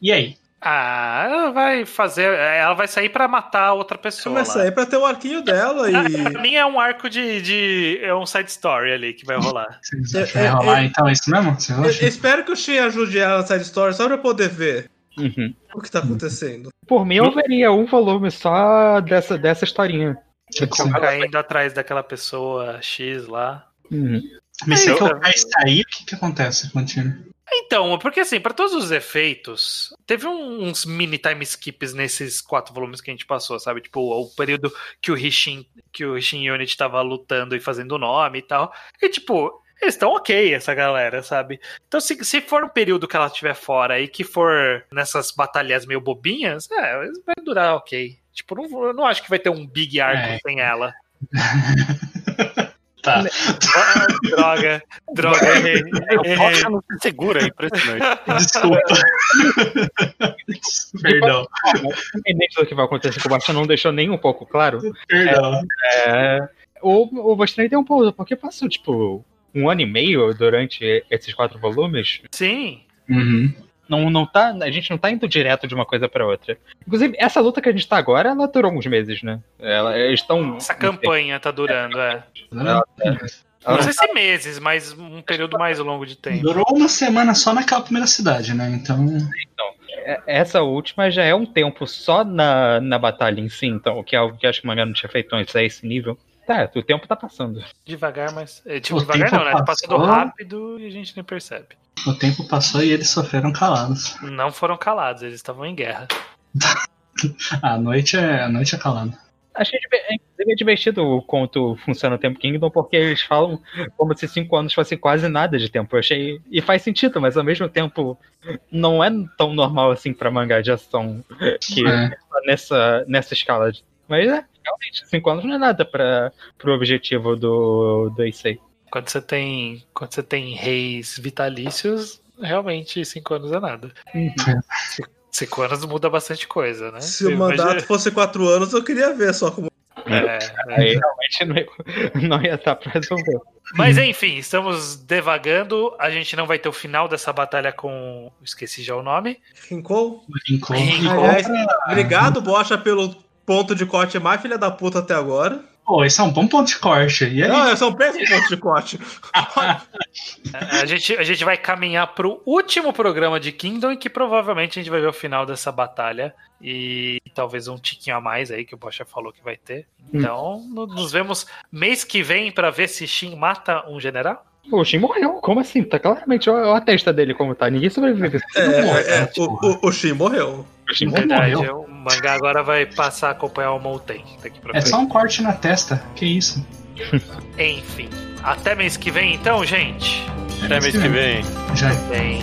E aí? Ah, ela vai fazer. Ela vai sair pra matar outra pessoa. Começa lá. aí pra ter o arquinho dela e. Pra mim é um arco de, de. É um side story ali que vai rolar. É, vai é, rolar é- então é isso mesmo? Eu espero que o Shin ajude ela na side story só pra eu poder ver Uhum. o que tá acontecendo. Por mim, eu veria um volume só dessa, dessa historinha. Ficar indo atrás daquela pessoa X lá. Uhum. Mas se a Então- Kyokai sair, o que que acontece? Continua. Então, porque assim, pra todos os efeitos, teve uns mini time skips nesses quatro volumes que a gente passou, sabe? Tipo, o período que o Rishin, que o Rishin Unit tava lutando e fazendo o nome e tal. E tipo, eles estão ok, essa galera, sabe? Então, se, se for um período que ela estiver fora e que for nessas batalhas meio bobinhas, é, vai durar ok. Tipo, não, eu não acho que vai ter um big arco É. sem ela. Tá. Ah, droga, droga, errei. O errei. Não se segura, é impressionante. Desculpa. Perdão. Independente do que vai acontecer com o Basta, não deixou nem um pouco claro. Perdão. É, o, o Bastante tem um pouco, porque passou, tipo, um ano e meio durante esses quatro volumes. Sim, Uhum. Não, não tá, a gente não tá indo direto de uma coisa pra outra. Inclusive, essa luta que a gente tá agora, ela durou uns meses, né? Ela, eles estão. essa campanha tá durando, é. Ela- Não sei se meses, mas um período mais longo de tempo. Durou uma semana só naquela primeira cidade, né? Então. É- Essa última já é um tempo só na, na batalha em si, então, o que é algo que acho que o mangá não tinha feito antes, é esse nível. Tá, o tempo tá passando. Devagar, mas. é, Tipo, O devagar tempo não, né? Tá passando passou. rápido e a gente nem percebe. O tempo passou e eles sofreram calados. Não foram calados, eles estavam em guerra. A noite é, a noite é calada. Achei é, inclusive, é divertido o conto funciona o Tempo Kingdom, porque eles falam como se cinco anos fossem quase nada de tempo. Eu achei. E faz sentido, mas ao mesmo tempo não é tão normal assim pra mangá de ação que É. nessa, nessa escala. de- Mas é, realmente, cinco anos não é nada para pro objetivo do, do Issei. Quando você tem. Quando você tem reis vitalícios, realmente cinco anos é nada. Cinco anos muda bastante coisa, né? Se o Imagina- mandato fosse quatro anos, eu queria ver só como. É, Aí realmente não ia, não ia estar pra resolver. Mas enfim, estamos devagando. A gente não vai ter o final dessa batalha com. Esqueci já o nome. Rincon? Rincon. Rincon. Aliás, obrigado, Bocha, pelo ponto de corte mais filha da puta até agora. Pô, esse é um bom ponto de corte. E aí? Não, esse é um péssimo ponto de corte. A gente, a gente vai caminhar pro último programa de Kingdom, em que provavelmente a gente vai ver o final dessa batalha. E talvez um tiquinho a mais aí, que o Bocha falou que vai ter. Então, no- nos vemos mês que vem pra ver se Shin mata um general. O Shin morreu, como assim? Tá claramente olha a testa dele como tá. Ninguém sobrevive. É, é, é, o, o, o Shin morreu. O Shin morreu. Verdade, morreu. O mangá agora vai passar a acompanhar o Mouten daqui pra É frente. só um corte na testa. Que isso? Enfim, até mês que vem então, gente. Até mês que vem. Já Bem.